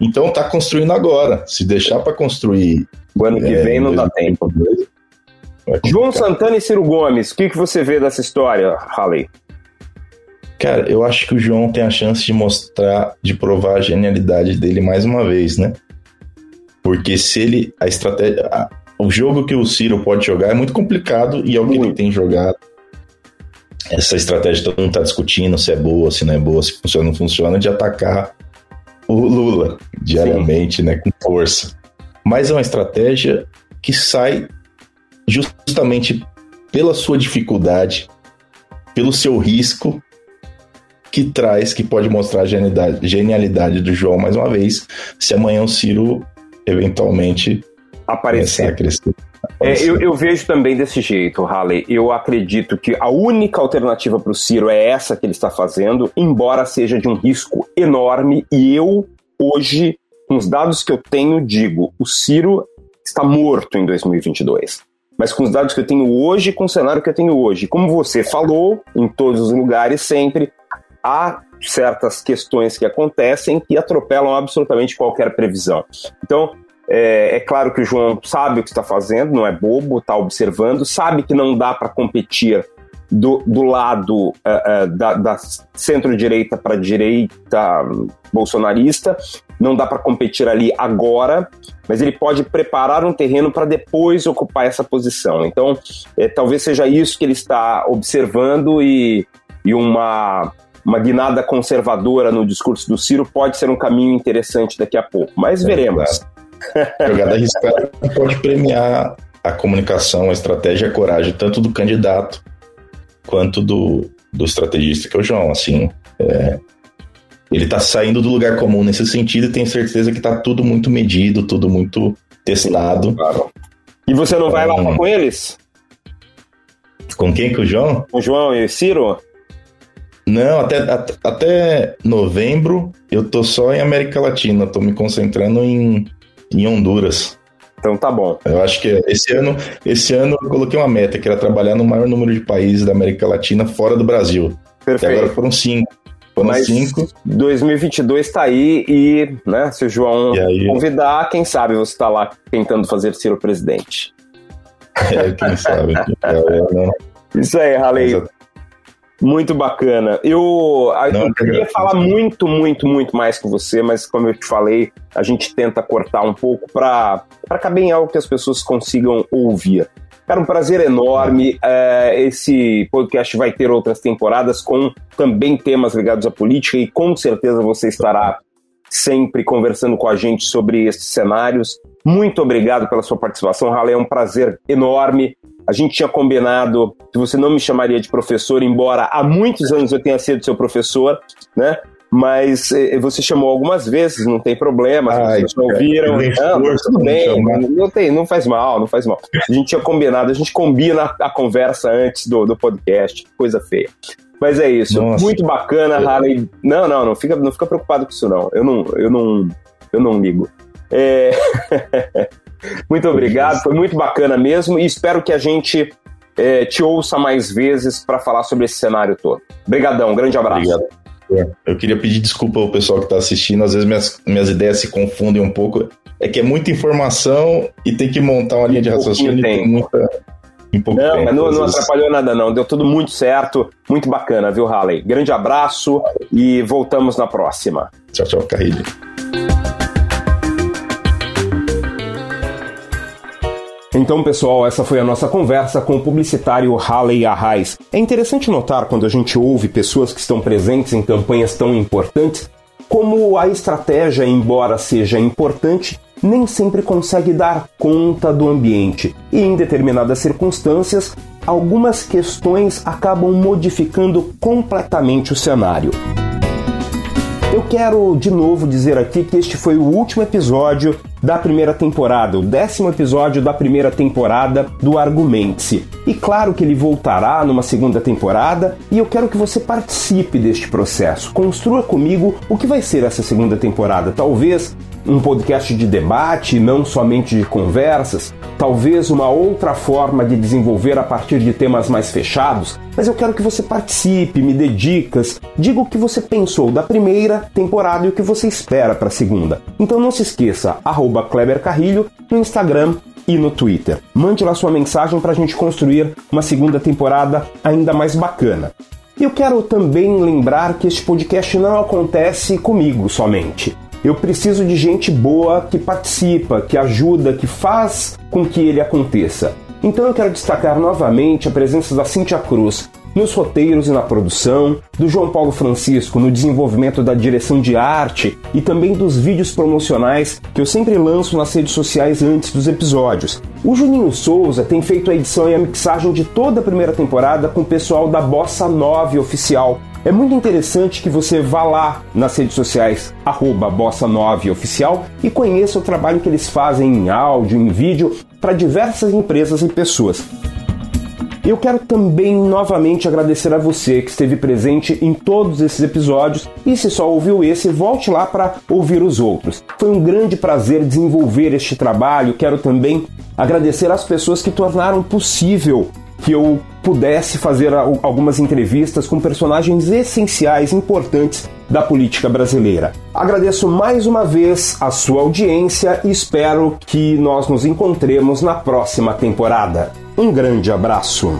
Então tá construindo agora. Se deixar para construir. O ano que é, vem não dá tempo. João Santana e Ciro Gomes, o que, que você vê dessa história, Halley? Cara, eu acho que o João tem a chance de mostrar, de provar a genialidade dele mais uma vez, né? Porque se ele. A estratégia. A, o jogo que o Ciro pode jogar é muito complicado e é o que muito. ele tem jogado. Essa estratégia todo mundo tá discutindo se é boa, se não é boa, se funciona ou não funciona, de atacar o Lula diariamente, Sim. né, com força. Mas é uma estratégia que sai justamente pela sua dificuldade, pelo seu risco, que traz, que pode mostrar a genialidade, genialidade do João mais uma vez, se amanhã o Ciro eventualmente aparecer. A crescer. É, eu, eu, vejo também desse jeito, Halley. Eu acredito que a única alternativa para o Ciro é essa que ele está fazendo, embora seja de um risco enorme. E eu, hoje, com os dados que eu tenho, digo: o Ciro está morto em 2022. Mas com os dados que eu tenho hoje, com o cenário que eu tenho hoje, como você falou, em todos os lugares sempre, há certas questões que acontecem que atropelam absolutamente qualquer previsão. Então, é, é, claro que o João sabe o que está fazendo, não é bobo, está observando, sabe que não dá para competir do, do lado uh, uh, da, da centro-direita para direita bolsonarista, não dá para competir ali agora, mas ele pode preparar um terreno para depois ocupar essa posição. Então, é, talvez seja isso que ele está observando e, e uma, uma guinada conservadora no discurso do Ciro pode ser um caminho interessante daqui a pouco, mas é, veremos. Jogada arriscada pode premiar a comunicação, a estratégia e a coragem, tanto do candidato quanto do, do estrategista, que é o João. Assim, é, ele está saindo do lugar comum nesse sentido e tenho certeza que está tudo muito medido, tudo muito testado. Claro. E você não vai lá então, com eles? Com quem? Com o João? Com o João e Ciro? Não, até, até, até novembro eu tô só em América Latina, tô me concentrando em, em Honduras. Então tá bom. Eu acho que esse ano, esse ano eu coloquei uma meta, que era trabalhar no maior número de países da América Latina fora do Brasil. Perfeito. E agora foram cinco. Foram Mas cinco. 2022 está aí e, né, se o João aí? convidar, quem sabe você está lá tentando fazer Ciro presidente. É, quem sabe. Não- Isso aí, Raleigh. Muito bacana. Eu, a- Não, eu queria falar muito, muito, muito mais com você, mas como eu te falei, a gente tenta cortar um pouco para caber em algo que as pessoas consigam ouvir. Cara, um prazer enorme. É, esse podcast vai ter outras temporadas com também temas ligados à política e com certeza você estará sempre conversando com a gente sobre esses cenários. Muito obrigado pela sua participação, Raleigh. É um prazer enorme. A gente tinha combinado que você não me chamaria de professor, embora há muitos anos eu tenha sido seu professor, né? Mas eh, você chamou algumas vezes, não tem problema, Ai, pessoas não cara, ouviram. tem Não, força tudo bem, não, tem, não faz mal, não faz mal. A gente tinha combinado, a gente combina a conversa antes do, do podcast, coisa feia. Mas é isso, Nossa. muito bacana, Harley. Não, não, não fica, não fica preocupado com isso não. Eu não, eu não, eu não ligo. É... muito obrigado, foi muito bacana mesmo e espero que a gente eh, te ouça mais vezes para falar sobre esse cenário todo. Obrigadão, grande abraço. Obrigado. Eu queria pedir desculpa ao pessoal que está assistindo, às vezes minhas, minhas ideias se confundem um pouco. É que é muita informação e tem que montar uma linha de raciocínio tem muita. Em pouco Não, tempo, não, não atrapalhou nada, não. Deu tudo muito certo, muito bacana, viu, Halley? Grande abraço e voltamos na próxima. Tchau, tchau, Carrilho. Então, pessoal, essa foi a nossa conversa com o publicitário Halley Arraes. É interessante notar quando a gente ouve pessoas que estão presentes em campanhas tão importantes, como a estratégia, embora seja importante, nem sempre consegue dar conta do ambiente. E em determinadas circunstâncias, algumas questões acabam modificando completamente o cenário. Eu quero de novo dizer aqui que este foi o último episódio da primeira temporada, o décimo episódio da primeira temporada do Argumente-se. E claro que ele voltará numa segunda temporada e eu quero que você participe deste processo. Construa comigo o que vai ser essa segunda temporada. Talvez um podcast de debate, não somente de conversas, talvez uma outra forma de desenvolver a partir de temas mais fechados, mas eu quero que você participe, me dê dicas, diga o que você pensou da primeira temporada e o que você espera para a segunda. Então não se esqueça, arroba Kleber Carrilho no Instagram e no Twitter. Mande lá sua mensagem para a gente construir uma segunda temporada ainda mais bacana. Eu quero também lembrar que este podcast não acontece comigo somente. Eu preciso de gente boa que participa, que ajuda, que faz com que ele aconteça. Então eu quero destacar novamente a presença da Cintia Cruz nos roteiros e na produção, do João Paulo Francisco no desenvolvimento da direção de arte e também dos vídeos promocionais que eu sempre lanço nas redes sociais antes dos episódios. O Juninho Souza tem feito a edição e a mixagem de toda a primeira temporada com o pessoal da Bossa 9 Oficial, é muito interessante que você vá lá nas redes sociais, arroba Bossa9Oficial, e conheça o trabalho que eles fazem em áudio, em vídeo, para diversas empresas e pessoas. Eu quero também novamente agradecer a você que esteve presente em todos esses episódios e se só ouviu esse, volte lá para ouvir os outros. Foi um grande prazer desenvolver este trabalho. Quero também agradecer às pessoas que tornaram possível que eu pudesse fazer algumas entrevistas com personagens essenciais, importantes da política brasileira. Agradeço mais uma vez a sua audiência e espero que nós nos encontremos na próxima temporada. Um grande abraço.